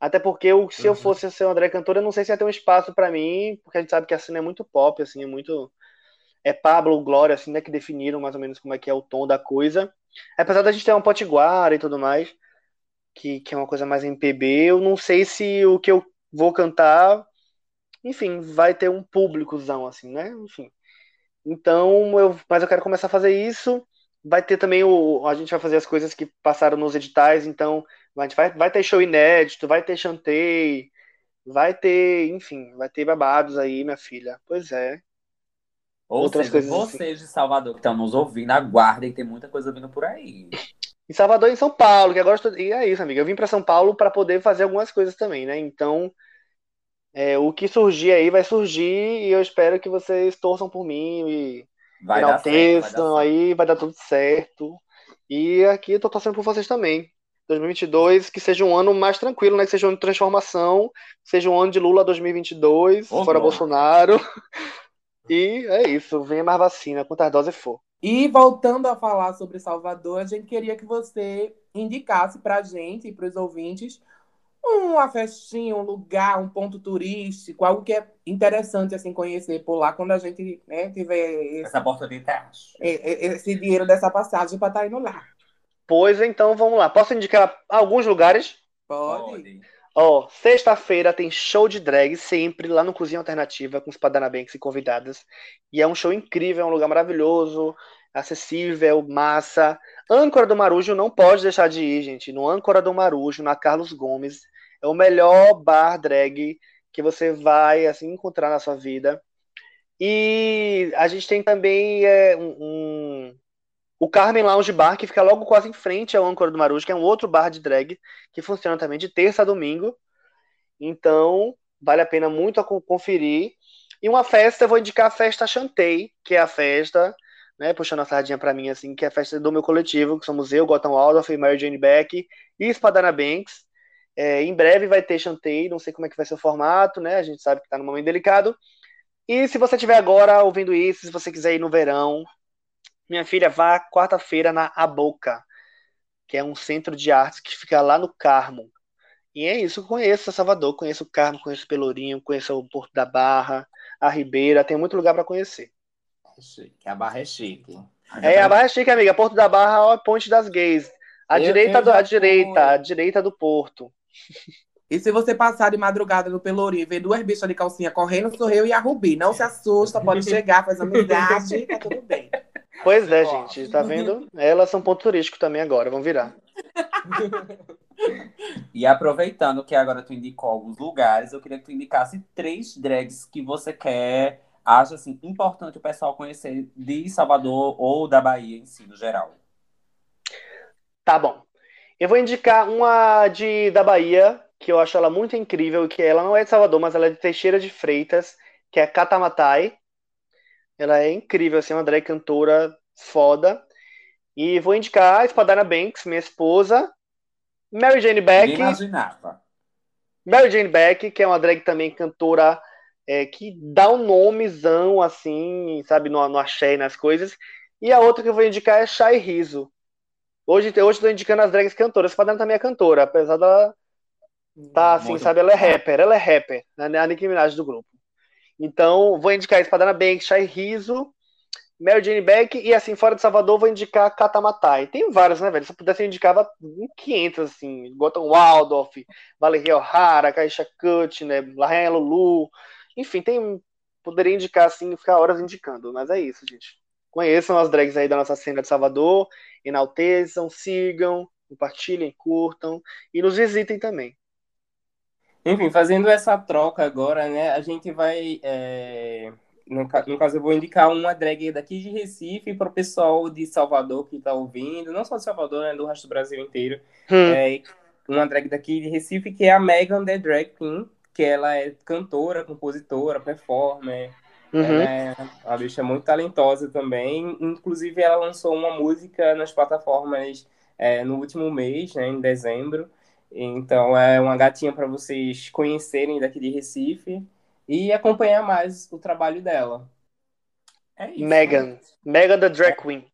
[SPEAKER 5] Até porque eu, se uhum. eu fosse ser uma drag cantora, eu não sei se ia ter um espaço para mim, porque a gente sabe que a cena é muito pop, assim, é muito é Pablo, Glória, assim, né, que definiram mais ou menos como é que é o tom da coisa. Apesar da gente ter um potiguara e tudo mais, que, que é uma coisa mais MPB, eu não sei se o que eu vou cantar, enfim, vai ter um públicozão, assim, né? Enfim. Então, eu, mas eu quero começar a fazer isso. Vai ter também o. A gente vai fazer as coisas que passaram nos editais, então a gente vai, vai ter show inédito, vai ter chantei, vai ter, enfim, vai ter babados aí, minha filha. Pois é.
[SPEAKER 1] Ou Outras seja, coisas vocês assim. de Salvador que estão nos ouvindo, aguardem, tem muita coisa vindo por aí.
[SPEAKER 5] Em Salvador e em São Paulo, que agora estou... E é isso, amiga. Eu vim para São Paulo para poder fazer algumas coisas também, né? Então, É, o que surgir aí vai surgir e eu espero que vocês torçam por mim e
[SPEAKER 1] Vai dar certo, vai dar
[SPEAKER 5] enalteçam
[SPEAKER 1] certo.
[SPEAKER 5] aí, vai dar tudo certo. E aqui eu tô torcendo por vocês também. 2022, que seja um ano mais tranquilo, né? Que seja um ano de transformação, que seja um ano de Lula 2022,
[SPEAKER 1] Ô,
[SPEAKER 5] fora. Bolsonaro. <laughs> E é isso, venha mais vacina, quantas doses for.
[SPEAKER 3] E voltando a falar sobre Salvador, a gente queria que você indicasse pra gente e pros ouvintes uma festinha, um lugar, um ponto turístico, algo que é interessante assim conhecer por lá quando a gente né, tiver esse,
[SPEAKER 1] Essa oportunidade.
[SPEAKER 3] esse dinheiro dessa passagem para estar indo lá.
[SPEAKER 5] Pois então, vamos lá. Posso indicar alguns lugares?
[SPEAKER 3] Pode?
[SPEAKER 5] Ó, sexta-feira tem show de drag sempre lá no Cozinha Alternativa com os Padanabanks e convidadas. E é um show incrível, é um lugar maravilhoso, acessível, massa. Âncora do Marujo não pode deixar de ir, gente. No Âncora do Marujo, na Carlos Gomes, é o melhor bar drag que você vai assim encontrar na sua vida. E a gente tem também é, um, um- o Carmen Lounge Bar, que fica logo quase em frente ao Âncora do Marujo, que é um outro bar de drag que funciona também de terça a domingo. Então, vale a pena muito a co- conferir. E uma festa, eu vou indicar a festa Chantei, que é a festa, né, puxando a sardinha pra mim, assim, que é a festa do meu coletivo, que somos eu, Gotham Waldorf, Mary Jane Beck e Espadana Banks. É, em breve vai ter Chantei, não sei como é que vai ser o formato, né? A gente sabe que tá num momento delicado. E se você estiver agora ouvindo isso, se você quiser ir no verão, minha filha, vá quarta-feira na A Boca, que é um centro de artes que fica lá no Carmo. E é isso, conheço Salvador, conheço o Carmo, conheço Pelourinho, conheço o Porto da Barra, a Ribeira, tem muito lugar para conhecer.
[SPEAKER 2] É chique, a barra é chique.
[SPEAKER 5] É, a Barra é chique, amiga, Porto da Barra, ó, Ponte das Gays. A
[SPEAKER 2] Eu-
[SPEAKER 5] direita do, a direita, a direita do Porto.
[SPEAKER 3] E se você passar de madrugada no Pelourinho e ver duas bichas de calcinha correndo, sou eu e a Rubi. Não se assusta, pode <laughs> chegar, faz amizade, tá tudo bem.
[SPEAKER 5] Pois é,
[SPEAKER 2] Ó.
[SPEAKER 5] gente, tá vendo? Elas são ponto turístico também agora, vão virar. <laughs>
[SPEAKER 1] E aproveitando que agora tu indicou alguns lugares, eu queria que tu indicasse três drags que você quer, acha assim, importante o pessoal conhecer de Salvador ou da Bahia em si, no geral.
[SPEAKER 5] Tá bom. Eu vou indicar uma de da Bahia, que eu acho ela muito incrível, que ela não é de Salvador, mas ela é de Teixeira de Freitas, que é a Catamatai. Ela é incrível, assim, uma drag cantora foda. E vou indicar a Espadana Banks, minha esposa, Mary Jane Beck,
[SPEAKER 1] imaginava.
[SPEAKER 5] Mary Jane Beck, que é uma drag também cantora é, que dá um nomezão, assim, sabe, no, no axé e nas coisas. E a outra que eu vou indicar é Shai Riso. Hoje, hoje eu tô indicando as drags cantoras. Espadana também é cantora, apesar dela tá assim,
[SPEAKER 1] Muito-
[SPEAKER 5] sabe, ela é rapper, ela é rapper, né, a Nicki Minaj do grupo. Então, vou indicar Espadana Banks, Shai Riso, Mary Jane Beck e assim, fora de Salvador, vou indicar Catamatai. Tem várias, né, velho? Se eu pudesse, eu indicava em 500, assim, Gotham Waldorf, Valeria O'Hara, Caixa Cut, né, Larraia Lulu, enfim, tem, poderia indicar assim, ficar horas indicando, mas é isso, gente. Conheçam as drags aí da nossa cena de Salvador, enalteçam, sigam, compartilhem, curtam e nos visitem também.
[SPEAKER 2] Enfim, fazendo essa troca agora, né? A gente vai. é, No, ca- no caso, eu vou indicar uma drag daqui de Recife para o pessoal de Salvador que está ouvindo, não só de Salvador, né? Do resto do Brasil inteiro.
[SPEAKER 5] Hum,
[SPEAKER 2] É, uma drag daqui de Recife que é a Megan The Drag Queen, que ela é cantora, compositora, performer.
[SPEAKER 5] uhum.
[SPEAKER 2] É uma bicha muito talentosa também. Inclusive, ela lançou uma música nas plataformas é, no último mês, né, em dezembro. Então, é uma gatinha para vocês conhecerem daqui de Recife e acompanhar mais o trabalho dela.
[SPEAKER 1] É isso.
[SPEAKER 5] Megan, Megan the Drag Queen.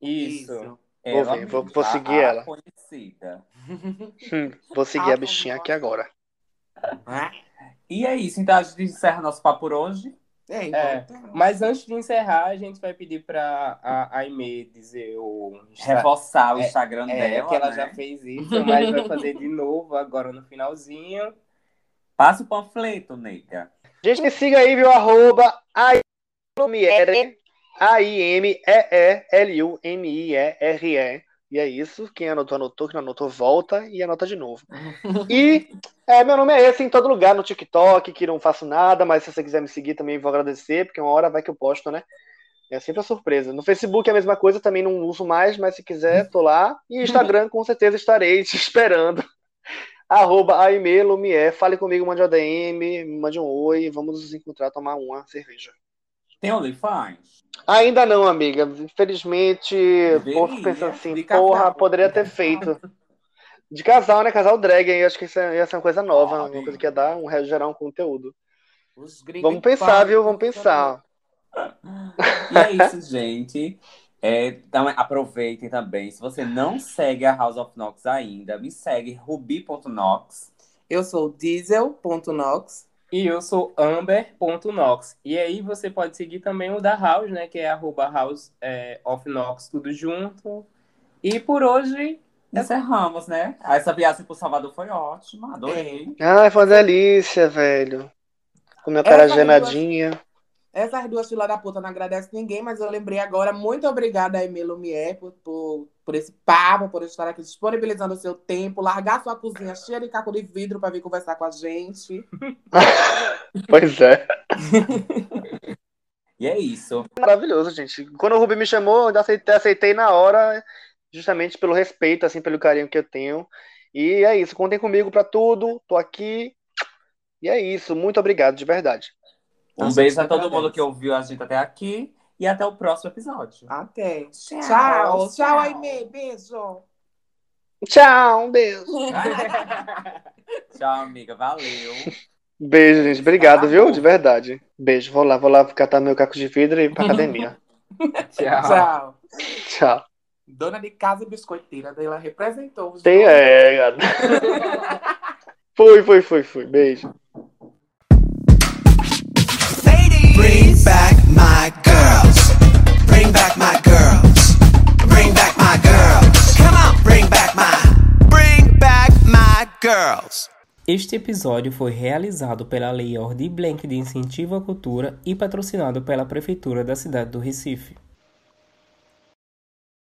[SPEAKER 2] Isso.
[SPEAKER 1] Ela
[SPEAKER 5] Vou ver, vou-
[SPEAKER 1] mesma,
[SPEAKER 5] vou seguir
[SPEAKER 1] a
[SPEAKER 5] ela.
[SPEAKER 1] Conhecida.
[SPEAKER 5] Hum, vou seguir a bichinha aqui agora.
[SPEAKER 1] E é isso, então a gente encerra nosso papo por hoje.
[SPEAKER 3] É,
[SPEAKER 2] É,
[SPEAKER 3] então,
[SPEAKER 2] Mas antes de encerrar, a gente vai pedir para a Aimee dizer o.
[SPEAKER 1] Reforçar o
[SPEAKER 2] É,
[SPEAKER 1] Instagram
[SPEAKER 2] É,
[SPEAKER 1] dela.
[SPEAKER 2] que ela
[SPEAKER 1] né?
[SPEAKER 2] já fez isso, mas vai fazer de novo agora no finalzinho.
[SPEAKER 1] Passa o panfleto, nega.
[SPEAKER 5] Gente, me siga aí, viu? Arroba A-I-M-E-E-L-U-M-I-E-R-E. E é isso. Quem anotou, anotou. Quem não anotou, volta e anota de novo. <laughs> E é, meu nome é esse em todo lugar, no TikTok, que não faço nada, mas se você quiser me seguir também vou agradecer, porque uma hora vai que eu posto, né? É sempre a surpresa. No Facebook é a mesma coisa, também não uso mais, mas se quiser, tô lá. E Instagram, com certeza estarei te <laughs> esperando. arroba Aime. Fale comigo, mande um DM, mande um oi, vamos nos encontrar, tomar uma cerveja.
[SPEAKER 1] Tem OnlyFans?
[SPEAKER 5] Ainda não, amiga. Infelizmente, povo
[SPEAKER 1] Deveria,
[SPEAKER 5] pensa assim,
[SPEAKER 3] de
[SPEAKER 5] porra,
[SPEAKER 3] casal.
[SPEAKER 5] poderia ter feito. De casal, né? Casal drag, aí acho que isso ia ser uma coisa nova,
[SPEAKER 1] Pode.
[SPEAKER 5] uma coisa que ia dar, um, gerar um conteúdo. Vamos pensar, viu? Vamos pensar.
[SPEAKER 1] E é isso, gente. É, então, aproveitem também. Se você não segue a House of Nox ainda, me segue ruby.nox.
[SPEAKER 3] Eu sou diesel.nox.
[SPEAKER 2] E eu sou amber.nox. E aí você pode seguir também o da House, né? Que é arroba house é, of Nox, tudo junto. E por hoje,
[SPEAKER 1] Encerramos, né? Essa viagem pro Salvador foi ótima, adorei.
[SPEAKER 5] Ai, foi uma delícia, velho. Comer uma
[SPEAKER 3] Essa
[SPEAKER 5] cara
[SPEAKER 3] duas-
[SPEAKER 5] genadinha.
[SPEAKER 3] Essas duas filhas da puta não agradecem ninguém, mas eu lembrei agora. Muito obrigada, Aimee Lumière, por, por, por esse papo, por estar aqui disponibilizando o seu tempo, largar sua cozinha cheia de caco de vidro para vir conversar com a gente. <laughs>
[SPEAKER 5] Pois é. <laughs>
[SPEAKER 1] E é isso.
[SPEAKER 5] Maravilhoso, gente. Quando o Ruby me chamou, eu ainda aceitei, aceitei na hora, justamente pelo respeito, assim, pelo carinho que eu tenho. E é isso. Contem comigo pra tudo. Tô aqui. E é isso. Muito obrigado, de verdade.
[SPEAKER 1] Um beijo a todo mundo que ouviu a gente até aqui. E até o próximo episódio.
[SPEAKER 3] Até.
[SPEAKER 1] Tchau,
[SPEAKER 3] Tchau, tchau. Aimee. Beijo.
[SPEAKER 5] Tchau, um beijo. <laughs>
[SPEAKER 1] Tchau, amiga. Valeu.
[SPEAKER 5] Beijo, gente. Obrigado, viu? De verdade. Beijo. Vou lá, vou lá catar meu caco de vidro e ir pra <laughs> academia.
[SPEAKER 2] tchau.
[SPEAKER 3] Tchau.
[SPEAKER 5] Tchau.
[SPEAKER 3] Dona de casa e biscoiteira, ela representou os
[SPEAKER 5] Tem, é, gado. <laughs> Fui, fui, fui, fui. Beijo.
[SPEAKER 4] Bring back my.
[SPEAKER 2] Este episódio foi realizado pela Lei Ordi Blank de Incentivo à Cultura e patrocinado pela Prefeitura da cidade do Recife.